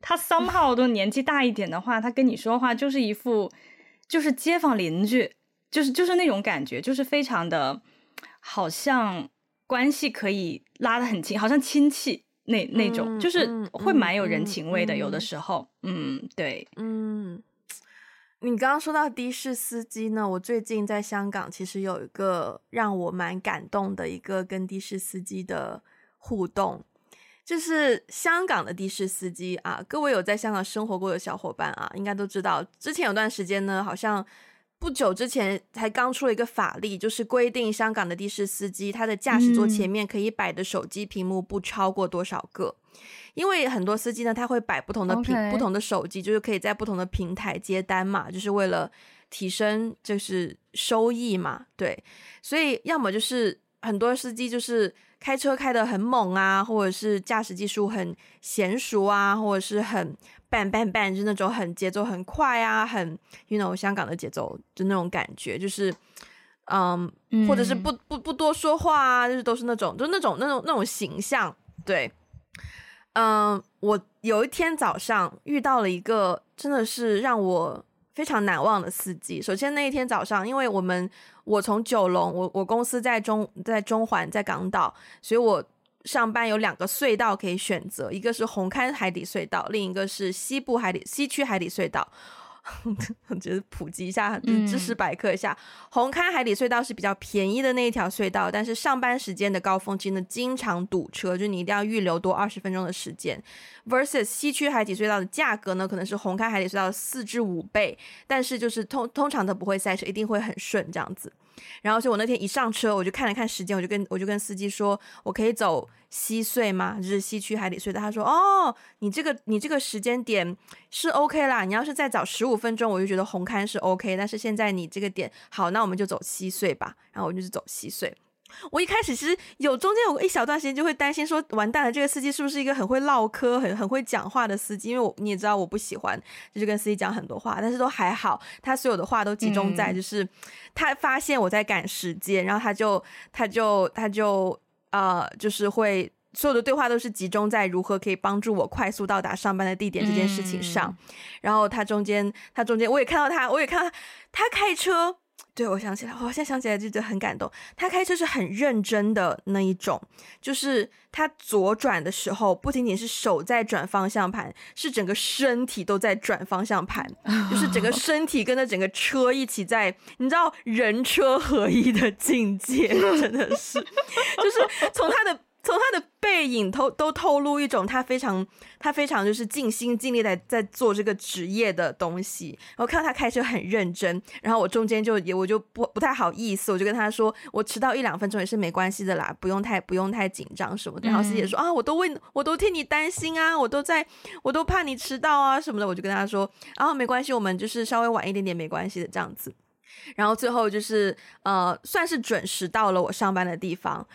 Speaker 2: 她 somehow 都年纪大一点的话，她跟你说话就是一副。就是街坊邻居，就是就是那种感觉，就是非常的，好像关系可以拉得很近，好像亲戚那那种，就是会蛮有人情味的。嗯、有的时候，嗯，嗯对，
Speaker 1: 嗯，你刚刚说到的士司机呢，我最近在香港其实有一个让我蛮感动的一个跟的士司机的互动。就是香港的的士司机啊，各位有在香港生活过的小伙伴啊，应该都知道，之前有段时间呢，好像不久之前才刚出了一个法例，就是规定香港的的士司机他的驾驶座前面可以摆的手机屏幕不超过多少个，嗯、因为很多司机呢，他会摆不同的平 Okay. 不同的手机，就是可以在不同的平台接单嘛，就是为了提升就是收益嘛，对，所以要么就是很多司机就是。开车开得很猛啊，或者是驾驶技术很娴熟啊，或者是很 bang bang bang，就那种很节奏很快啊，很 you know 香港的节奏就那种感觉，就是嗯，或者是不不不多说话啊，就是都是那种就那种那种那种形象。对，嗯，我有一天早上遇到了一个真的是让我非常难忘的司机。首先那一天早上，因为我们。我从九龙，我我公司在中在中环在港岛，所以我上班有两个隧道可以选择，一个是红磡海底隧道，另一个是西部海底西区海底隧道。我觉得普及一下，知识百科一下，嗯、红磡海底隧道是比较便宜的那一条隧道，但是上班时间的高峰期呢，经常堵车，就你一定要预留多二十分钟的时间。versus 西区海底隧道的价格呢，可能是红磡海底隧道的四至五倍，但是就是通通常都不会塞车，一定会很顺这样子。然后，所以我那天一上车，我就看了看时间，我就跟我就跟司机说，我可以走西隧吗？就是西区海底隧道。他说，哦，你这个你这个时间点是 OK 啦，你要是再早十五分钟，我就觉得红磡是 OK，但是现在你这个点好，那我们就走西隧吧。然后我就是走西隧。我一开始其实有中间有一小段时间就会担心说，完蛋了，这个司机是不是一个很会唠嗑、很很会讲话的司机？因为我你也知道，我不喜欢就是跟司机讲很多话，但是都还好，他所有的话都集中在就是他发现我在赶时间，然后他就他就他就呃，就是会所有的对话都是集中在如何可以帮助我快速到达上班的地点这件事情上。嗯、然后他中间，他中间我也看到他，我也看到他，他开车。对，我想起来，我现在想起来就觉得很感动。他开车是很认真的那一种，就是他左转的时候，不仅仅是手在转方向盘，是整个身体都在转方向盘，就是整个 身体跟着整个车一起在，你知道人车合一的境界，真的是，就是从他的。从他的背影透都透露一种他非常他非常就是尽心尽力在在做这个职业的东西。然后看到他开车很认真，然后我中间就也我就不不太好意思，我就跟他说，我迟到一两分钟也是没关系的啦，不用太不用太紧张什么的。然后师姐说啊，我都为我都替你担心啊，我都在我都怕你迟到啊什么的。我就跟他说啊，没关系，我们就是稍微晚一点点没关系的这样子。然后最后就是呃，算是准时到了我上班的地方。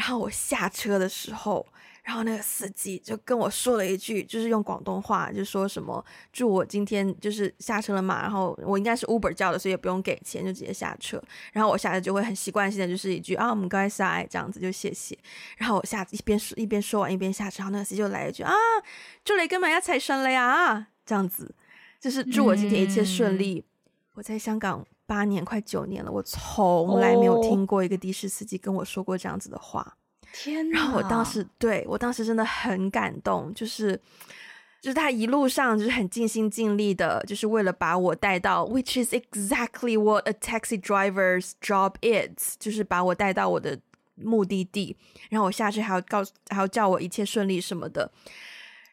Speaker 1: 然后我下车的时候，然后那个司机就跟我说了一句，就是用广东话，就说什么祝我今天就是下车了嘛，然后我应该是 Uber 叫的，所以也不用给钱，就直接下车。然后我下车就会很习惯性的就是一句啊，我们该晒这样子就谢谢。然后我下一边说一边说完一边下车，然后那个司机就来一句啊，祝你今日一切顺利啊，这样子就是祝我今天一切顺利。嗯、我在香港。八年快九年了，我从来没有听过一个的士司机跟我说过这样子的话。
Speaker 2: 天哪！
Speaker 1: 然后我当时对我当时真的很感动，就是就是他一路上就是很尽心尽力的，就是为了把我带到，which is exactly what a taxi driver's job is，就是把我带到我的目的地。然后我下去还要告诉，还要叫我一切顺利什么的。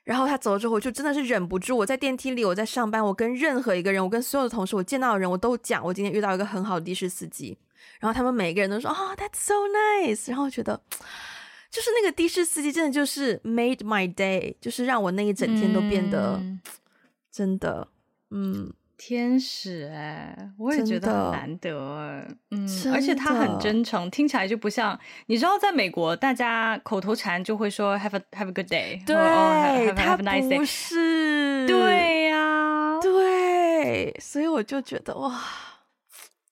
Speaker 1: 然后他走了之后，我就真的是忍不住。我在电梯里，我在上班，我跟任何一个人，我跟所有的同事，我见到的人，我都讲我今天遇到一个很好的的士司机。然后他们每个人都说：“啊、oh，That's so nice。”然后我觉得，就是那个的士司机真的就是 made my day，就是让我那一整天都变得、嗯、真的，嗯。
Speaker 2: 天使哎、欸，我也觉得很难得哎、欸，嗯，而且他很真诚，听起来就不像你知道，在美国大家口头禅就会说 have a have a good day，
Speaker 1: 对，他不是，
Speaker 2: 对呀、啊，
Speaker 1: 对，所以我就觉得哇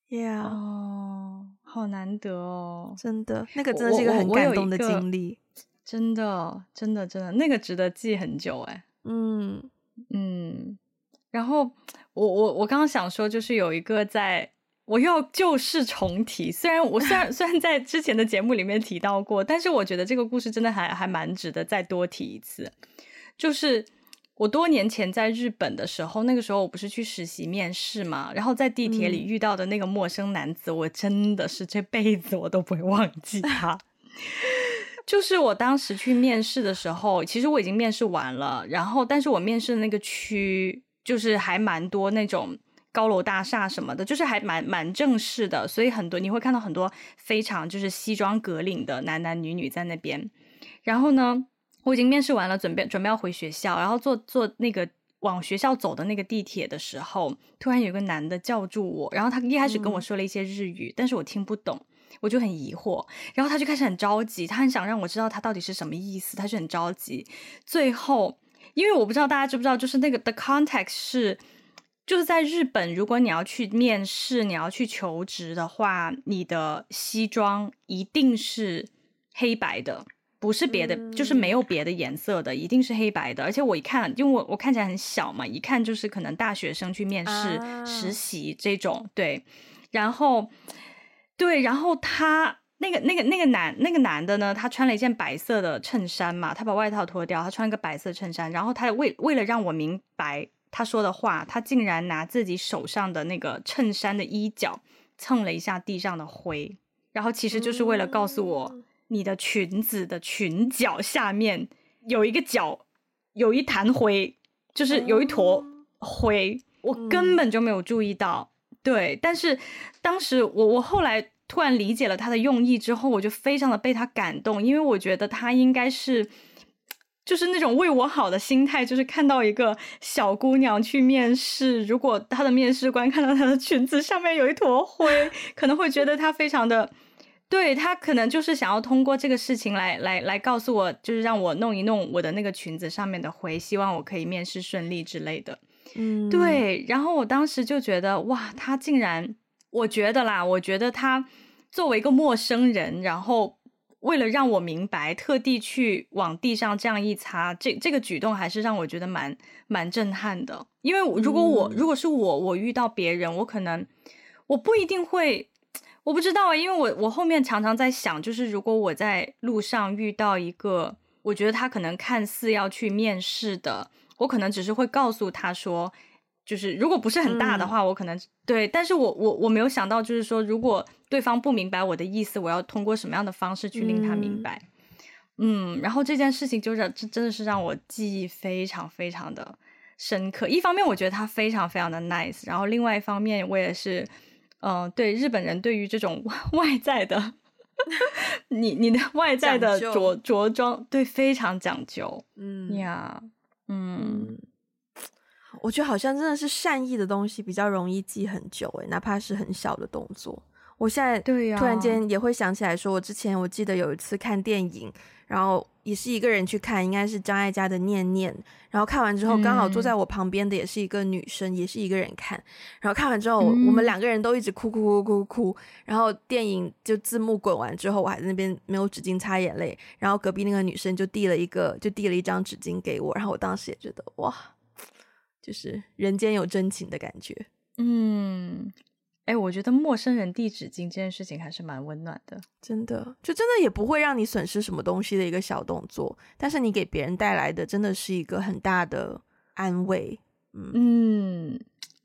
Speaker 1: ，yeah，
Speaker 2: 哦，好难得哦，
Speaker 1: 真的，那个真的是一个很感动的经历，
Speaker 2: 真的，真的，真的，那个值得记很久哎、欸，嗯。嗯。然后我我我刚刚想说，就是有一个在，我又要旧事重提。虽然我虽然 虽然在之前的节目里面提到过，但是我觉得这个故事真的还还蛮值得再多提一次。就是我多年前在日本的时候，那个时候我不是去实习面试嘛，然后在地铁里遇到的那个陌生男子，嗯、我真的是这辈子我都不会忘记他。就是我当时去面试的时候，其实我已经面试完了，然后但是我面试的那个区。就是还蛮多那种高楼大厦什么的，就是还蛮蛮正式的，所以很多你会看到很多非常就是西装革领的男男女女在那边。然后呢，我已经面试完了，准备准备要回学校，然后坐坐那个往学校走的那个地铁的时候，突然有个男的叫住我，然后他一开始跟我说了一些日语，嗯、但是我听不懂，我就很疑惑，然后他就开始很着急，他很想让我知道他到底是什么意思，他就很着急，最后。因为我不知道大家知不知道，就是那个 the context 是，就是在日本，如果你要去面试，你要去求职的话，你的西装一定是黑白的，不是别的，嗯、就是没有别的颜色的，一定是黑白的。而且我一看，因为我我看起来很小嘛，一看就是可能大学生去面试、啊、实习这种，对，然后对，然后他。那个、那个、那个男、那个男的呢？他穿了一件白色的衬衫嘛，他把外套脱掉，他穿了个白色衬衫。然后他为为了让我明白他说的话，他竟然拿自己手上的那个衬衫的衣角蹭了一下地上的灰，然后其实就是为了告诉我，嗯、你的裙子的裙角下面有一个角，有一滩灰，就是有一坨灰，嗯、我根本就没有注意到。对，但是当时我我后来。突然理解了他的用意之后，我就非常的被他感动，因为我觉得他应该是，就是那种为我好的心态，就是看到一个小姑娘去面试，如果她的面试官看到她的裙子上面有一坨灰，可能会觉得她非常的，对，她可能就是想要通过这个事情来来来告诉我，就是让我弄一弄我的那个裙子上面的灰，希望我可以面试顺利之类的。嗯，对，然后我当时就觉得哇，他竟然。我觉得啦，我觉得他作为一个陌生人，然后为了让我明白，特地去往地上这样一擦，这这个举动还是让我觉得蛮蛮震撼的。因为如果我、嗯、如果是我，我遇到别人，我可能我不一定会，我不知道啊，因为我我后面常常在想，就是如果我在路上遇到一个，我觉得他可能看似要去面试的，我可能只是会告诉他说。就是如果不是很大的话，嗯、我可能对，但是我我我没有想到，就是说如果对方不明白我的意思，我要通过什么样的方式去令他明白。嗯，嗯，然后这件事情就是这真的是让我记忆非常非常的深刻。一方面我觉得他非常非常的 nice，然后另外一方面我也是，嗯、呃，对日本人对于这种外 在的，你你的外在的着着装，对非常讲究。嗯呀，嗯
Speaker 1: 我觉得好像真的是善意的东西比较容易记很久诶，哪怕是很小的动作。我现在突然间也会想起来说，我之前我记得有一次看电影，然后也是一个人去看，应该是张艾嘉的《念念》，然后看完之后刚好坐在我旁边的也是一个女生，嗯、也是一个人看，然后看完之后、嗯、我们两个人都一直哭哭哭哭哭，然后电影就字幕滚完之后，我还在那边没有纸巾擦眼泪，然后隔壁那个女生就递了一个就递了一张纸巾给我，然后我当时也觉得哇。就是人间有真情的感觉，
Speaker 2: 嗯，哎，我觉得陌生人递纸巾这件事情还是蛮温暖的，
Speaker 1: 真的，就真的也不会让你损失什么东西的一个小动作，但是你给别人带来的真的是一个很大的安慰，嗯，
Speaker 2: 嗯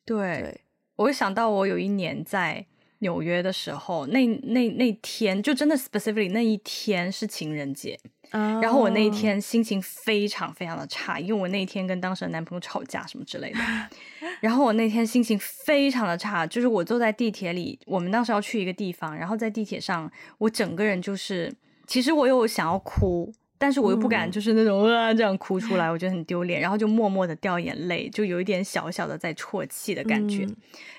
Speaker 2: 对，对，我会想到我有一年在纽约的时候，那那那天就真的 specifically 那一天是情人节。Oh. 然后我那一天心情非常非常的差，因为我那一天跟当时的男朋友吵架什么之类的。然后我那天心情非常的差，就是我坐在地铁里，我们当时要去一个地方，然后在地铁上，我整个人就是，其实我又想要哭，但是我又不敢，就是那种啊这样哭出来，我觉得很丢脸，然后就默默的掉眼泪，就有一点小小的在啜泣的感觉。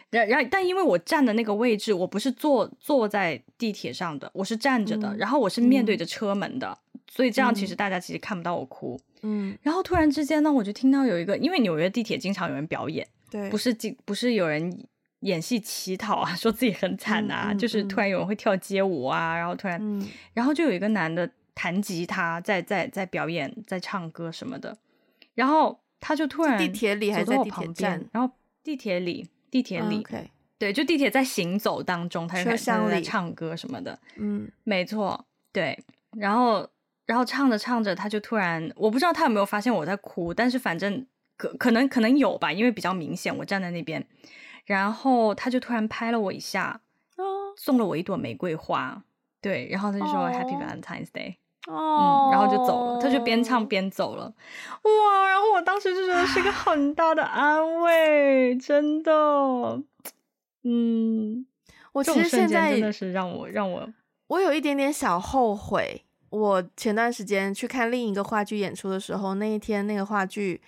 Speaker 2: 然然，但因为我站的那个位置，我不是坐坐在地铁上的，我是站着的，嗯、然后我是面对着车门的。所以这样其实大家其实看不到我哭，嗯，然后突然之间呢，我就听到有一个，因为纽约地铁经常有人表演，对，不是经不是有人演戏乞讨啊，说自己很惨啊，嗯嗯、就是突然有人会跳街舞啊，然后突然，嗯、然后就有一个男的弹吉他在在在表演，在唱歌什么的，然后他就突然
Speaker 1: 地铁里还在地铁站，
Speaker 2: 然后地铁里地铁里，对，就地铁在行走当中，他就在唱歌什么的，嗯，没错，对，然后。然后唱着唱着，他就突然，我不知道他有没有发现我在哭，但是反正可可能可能有吧，因为比较明显，我站在那边，然后他就突然拍了我一下，哦，送了我一朵玫瑰花，对，然后他就说 Happy Valentine's Day，哦，嗯，然后就走了，他就边唱边走了，哇，然后我当时就觉得是个 很大的安慰，真的，嗯，我其实现在真的是让我让我
Speaker 1: 我有一点点小后悔。我前段时间去看另一个话剧演出的时候，那一天那个话剧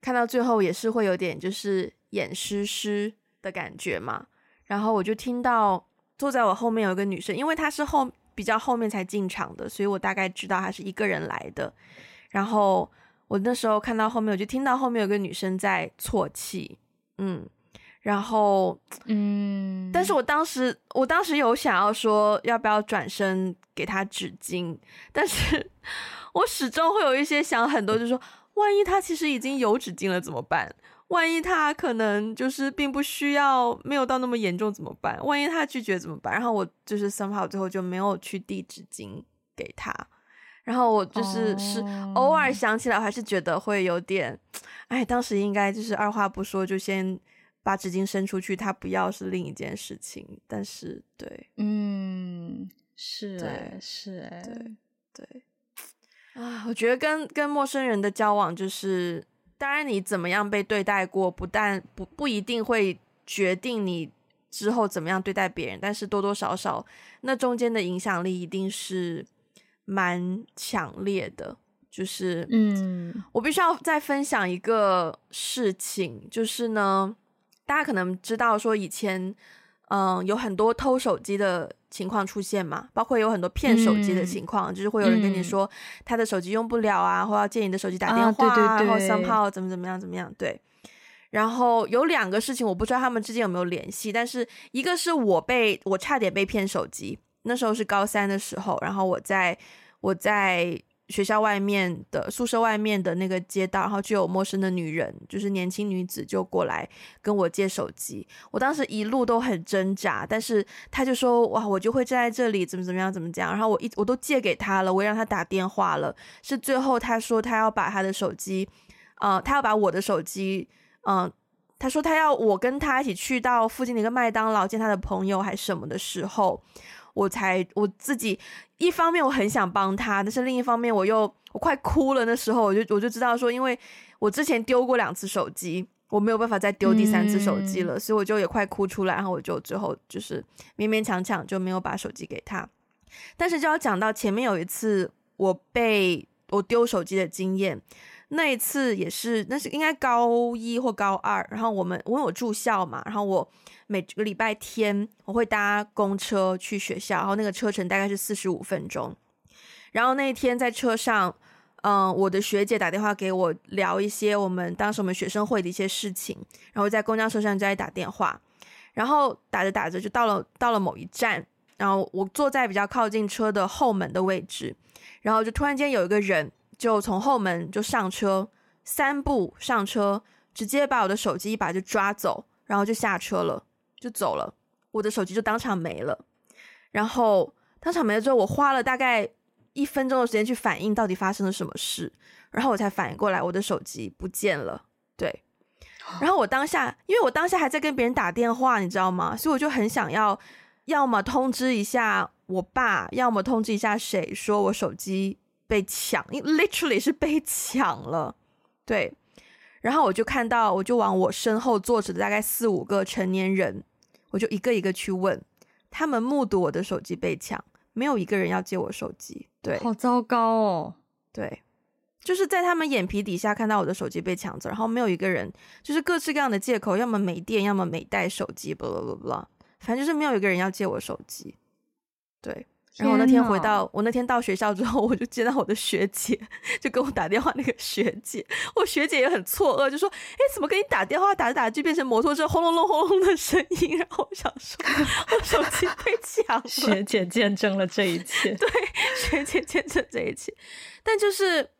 Speaker 1: 看到最后也是会有点就是演诗诗的感觉嘛。然后我就听到坐在我后面有一个女生，因为她是后比较后面才进场的，所以我大概知道她是一个人来的。然后我那时候看到后面，我就听到后面有个女生在啜泣，嗯。然后，嗯，但是我当时，我当时有想要说要不要转身给他纸巾，但是我始终会有一些想很多，就是说，万一他其实已经有纸巾了怎么办？万一他可能就是并不需要，没有到那么严重怎么办？万一他拒绝怎么办？然后我就是 somehow 最后就没有去递纸巾给他，然后我就是、oh. 是偶尔想起来，还是觉得会有点，哎，当时应该就是二话不说就先。把纸巾伸出去，他不要是另一件事情，但是对，
Speaker 2: 嗯，是哎，是哎，
Speaker 1: 对对啊，我觉得跟跟陌生人的交往，就是当然你怎么样被对待过，不但不不一定会决定你之后怎么样对待别人，但是多多少少那中间的影响力一定是蛮强烈的。就是嗯，我必须要再分享一个事情，就是呢。大家可能知道，说以前，嗯，有很多偷手机的情况出现嘛，包括有很多骗手机的情况，嗯、就是会有人跟你说他的手机用不了啊，或要借你的手机打电话，啊，然后 somehow 怎么怎么样怎么样，对。然后有两个事情，我不知道他们之间有没有联系，但是一个是我被我差点被骗手机，那时候是高三的时候，然后我在我在。学校外面的宿舍外面的那个街道，然后就有陌生的女人，就是年轻女子，就过来跟我借手机。我当时一路都很挣扎，但是他就说：“哇，我就会站在这里，怎么怎么样，怎么讲。”然后我一我都借给他了，我也让他打电话了。是最后他说他要把他的手机，呃，他要把我的手机，嗯、呃，他说他要我跟他一起去到附近的一个麦当劳见他的朋友还什么的时候。我才我自己，一方面我很想帮他，但是另一方面我又我快哭了。那时候我就我就知道说，因为我之前丢过两次手机，我没有办法再丢第三次手机了，嗯，所以我就也快哭出来。然后我就之后就是勉勉强强就没有把手机给他。但是就要讲到前面有一次我被我丢手机的经验。那一次也是，那是应该高一或高二，然后我们因为我住校嘛，然后我每个礼拜天我会搭公车去学校，然后那个车程大概是四十五分钟。然后那一天在车上，嗯，我的学姐打电话给我聊一些我们当时我们学生会的一些事情，然后在公交车上就在打电话，然后打着打着就到了到了某一站，然后我坐在比较靠近车的后门的位置，然后就突然间有一个人。就从后门就上车，三步上车，直接把我的手机一把就抓走，然后就下车了，就走了，我的手机就当场没了。然后当场没了之后，我花了大概一分钟的时间去反应到底发生了什么事，然后我才反应过来我的手机不见了。对，然后我当下，因为我当下还在跟别人打电话，你知道吗？所以我就很想要，要么通知一下我爸，要么通知一下谁，说我手机。被抢，因为 literally 是被抢了，对。然后我就看到，我就往我身后坐着的大概四五个成年人，我就一个一个去问，他们目睹我的手机被抢，没有一个人要借我手机，对，
Speaker 2: 好糟糕哦，
Speaker 1: 对，就是在他们眼皮底下看到我的手机被抢走，然后没有一个人，就是各式各样的借口，要么没电，要么没带手机，不不不不，反正就是没有一个人要借我手机，对。然后那天回到我那天到学校之后，我就接到我的学姐，就跟我打电话。那个学姐，我学姐也很错愕，就说：“哎，怎么跟你打电话打着打着就变成摩托车轰隆隆轰隆的声音？” 然后我想说，我手机被抢了。
Speaker 2: 学姐见证了这一切，
Speaker 1: 对，学姐见证这一切。但就是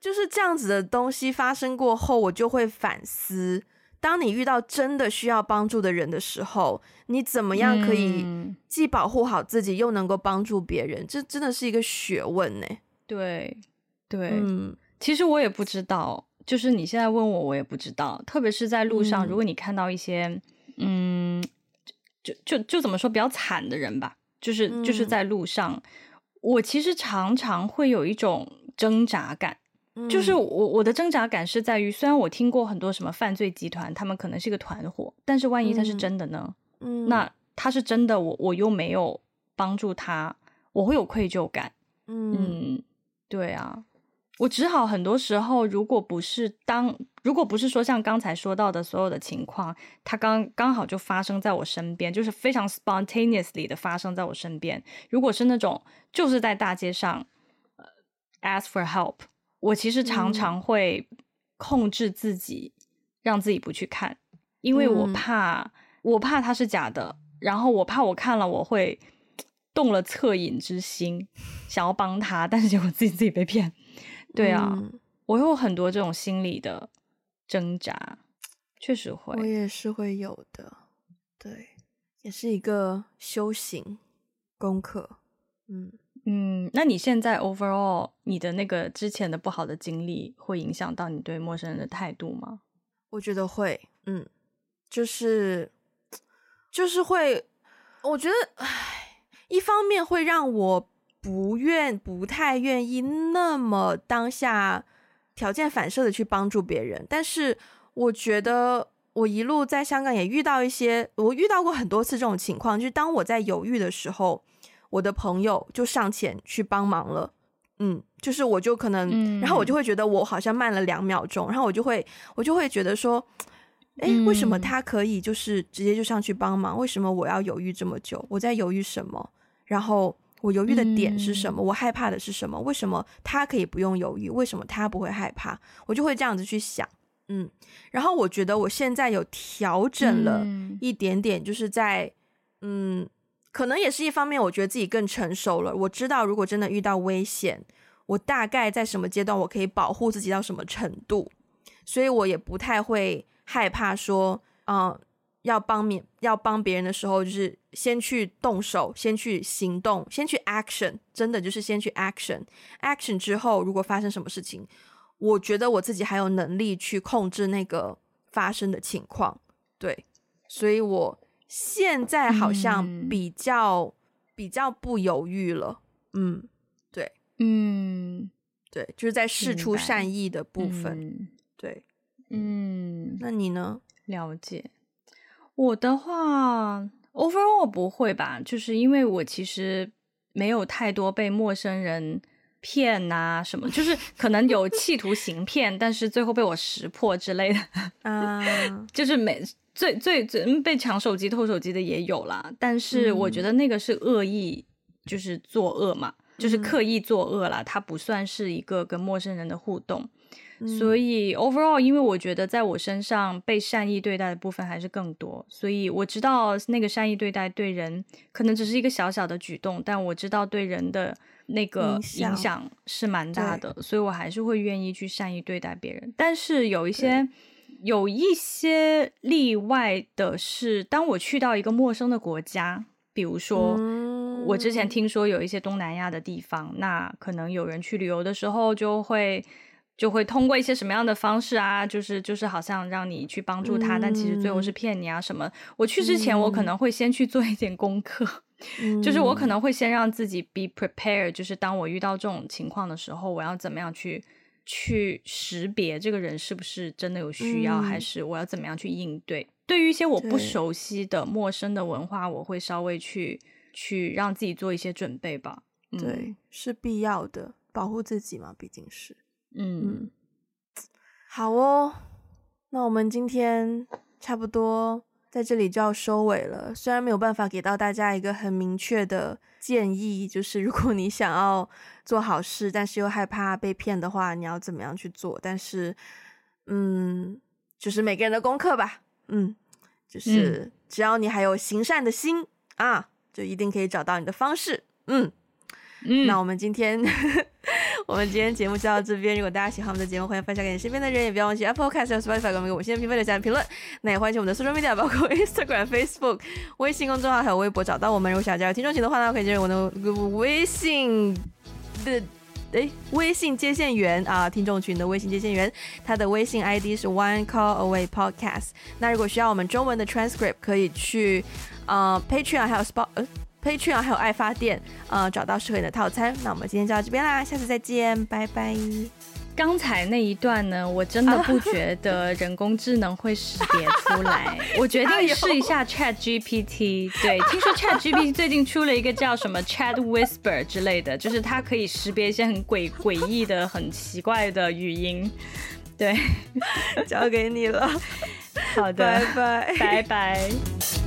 Speaker 1: 就是这样子的东西发生过后，我就会反思。当你遇到真的需要帮助的人的时候，你怎么样可以既保护好自己，又能够帮助别人？这真的是一个学问呢。
Speaker 2: 对，对，嗯，其实我也不知道，就是你现在问我，我也不知道。特别是在路上，如果你看到一些，嗯，就就就，就怎么说比较惨的人吧，就是就是在路上，我其实常常会有一种挣扎感。就是我我的挣扎感是在于，虽然我听过很多什么犯罪集团，他们可能是一个团伙，但是万一他是真的呢？嗯，那他是真的，我我又没有帮助他，我会有愧疚感。嗯，嗯，对啊，我只好很多时候，如果不是当，如果不是说像刚才说到的所有的情况，他刚刚好就发生在我身边，就是非常 spontaneously 的发生在我身边。如果是那种就是在大街上，呃，ask for help。我其实常常会控制自己，让自己不去看，因为我怕，嗯、我怕它是假的，然后我怕我看了我会动了恻隐之心，想要帮他，但是结果自己自己被骗。对啊，嗯、我有很多这种心理的挣扎，确实会，
Speaker 1: 我。也是会有的，对，也是一个修行功课，嗯。
Speaker 2: 嗯，那你现在 overall 你的那个之前的不好的经历会影响到你对陌生人的态度吗？
Speaker 1: 我觉得会，嗯，就是就是会，我觉得，唉，一方面会让我不愿、不太愿意那么当下条件反射的去帮助别人，但是我觉得我一路在香港也遇到一些，我遇到过很多次这种情况，就是当我在犹豫的时候。我的朋友就上前去帮忙了，嗯，就是我就可能，嗯、然后我就会觉得我好像慢了两秒钟，然后我就会我就会觉得说，哎，为什么他可以就是直接就上去帮忙？为什么我要犹豫这么久？我在犹豫什么？然后我犹豫的点是什么？我害怕的是什么？为什么他可以不用犹豫？为什么他不会害怕？我就会这样子去想，嗯，然后我觉得我现在有调整了一点点，就是在，嗯。可能也是一方面，我觉得自己更成熟了。我知道如果真的遇到危险，我大概在什么阶段我可以保护自己到什么程度，所以我也不太会害怕说，嗯、要帮免要帮别人的时候，就是先去动手，先去行动，先去 action，真的就是先去 action，action 之后如果发生什么事情，我觉得我自己还有能力去控制那个发生的情况，对，所以我。现在好像比较、嗯、比较不犹豫了，嗯，对，
Speaker 2: 嗯，对，
Speaker 1: 就是在试出善意的部分，
Speaker 2: 嗯、
Speaker 1: 对，
Speaker 2: 嗯，
Speaker 1: 那。你呢？
Speaker 2: 了解，我的话，overall 不会吧，就是因为我其实没有太多被陌生人骗啊什么，就是可能有企图行骗，但是最后被我识破之类的，啊，就是每。最最最被抢手机、偷手机的也有啦，但是我觉得那个是恶意，就是作恶嘛，嗯、就是刻意作恶啦，它不算是一个跟陌生人的互动。嗯、所以 overall，因为我觉得在我身上被善意对待的部分还是更多，所以我知道那个善意对待对人可能只是一个小小的举动，但我知道对人的那个影响是蛮大的，所以我还是会愿意去善意对待别人。但是有一些。有一些例外的是，当我去到一个陌生的国家，比如说，我之前听说有一些东南亚的地方，那可能有人去旅游的时候，就会就会通过一些什么样的方式啊，就是就是好像让你去帮助他，但其实最后是骗你啊什么。我去之前，我可能会先去做一点功课，就是我可能会先让自己 be prepared，就是当我遇到这种情况的时候，我要怎么样去。去识别这个人是不是真的有需要，嗯、还是我要怎么样去应对？对于一些我不熟悉的陌生的文化，我会稍微去去让自己做一些准备吧。
Speaker 1: 对，嗯、是必要的，保护自己嘛，毕竟是。
Speaker 2: 嗯，
Speaker 1: 嗯，好哦，那我们今天差不多在这里就要收尾了。虽然没有办法给到大家一个很明确的建议，就是如果你想要。做好事，但是又害怕被骗的话，你要怎么样去做？但是，嗯，就是每个人的功课吧。嗯，就是只要你还有行善的心、嗯、啊，就一定可以找到你的方式。嗯嗯，那我们今天 我们今天节目就到这边。如果大家喜欢我们的节目，欢迎分享给你身边的人，也不要忘记 Apple Podcast 和 Spotify 给我们五星评分留下评论。那也欢迎我们的 Social Media，包括 Instagram、Facebook、微信公众号还有微博找到我们。如果想加入听众群的话呢，可以加入我的微信。的诶，微信接线员啊，听众群的微信接线员，他的微信 ID 是 One Call Away Podcast。那如果需要我们中文的 transcript，可以去呃 Patreon 还有 Spot 呃 Patreon 还有爱发电呃找到适合你的套餐。那我们今天就到这边啦，下次再见，拜拜。
Speaker 2: 刚才那一段呢，我真的不觉得 人工智能会识别出来。我决定试一下 Chat GPT。对，听说 Chat GPT 最近出了一个叫什么 Chat Whisper 之类的，就是它可以识别一些很诡诡异的、很奇怪的语音。对，
Speaker 1: 交给你了。
Speaker 2: 好的，
Speaker 1: 拜拜，
Speaker 2: 拜拜。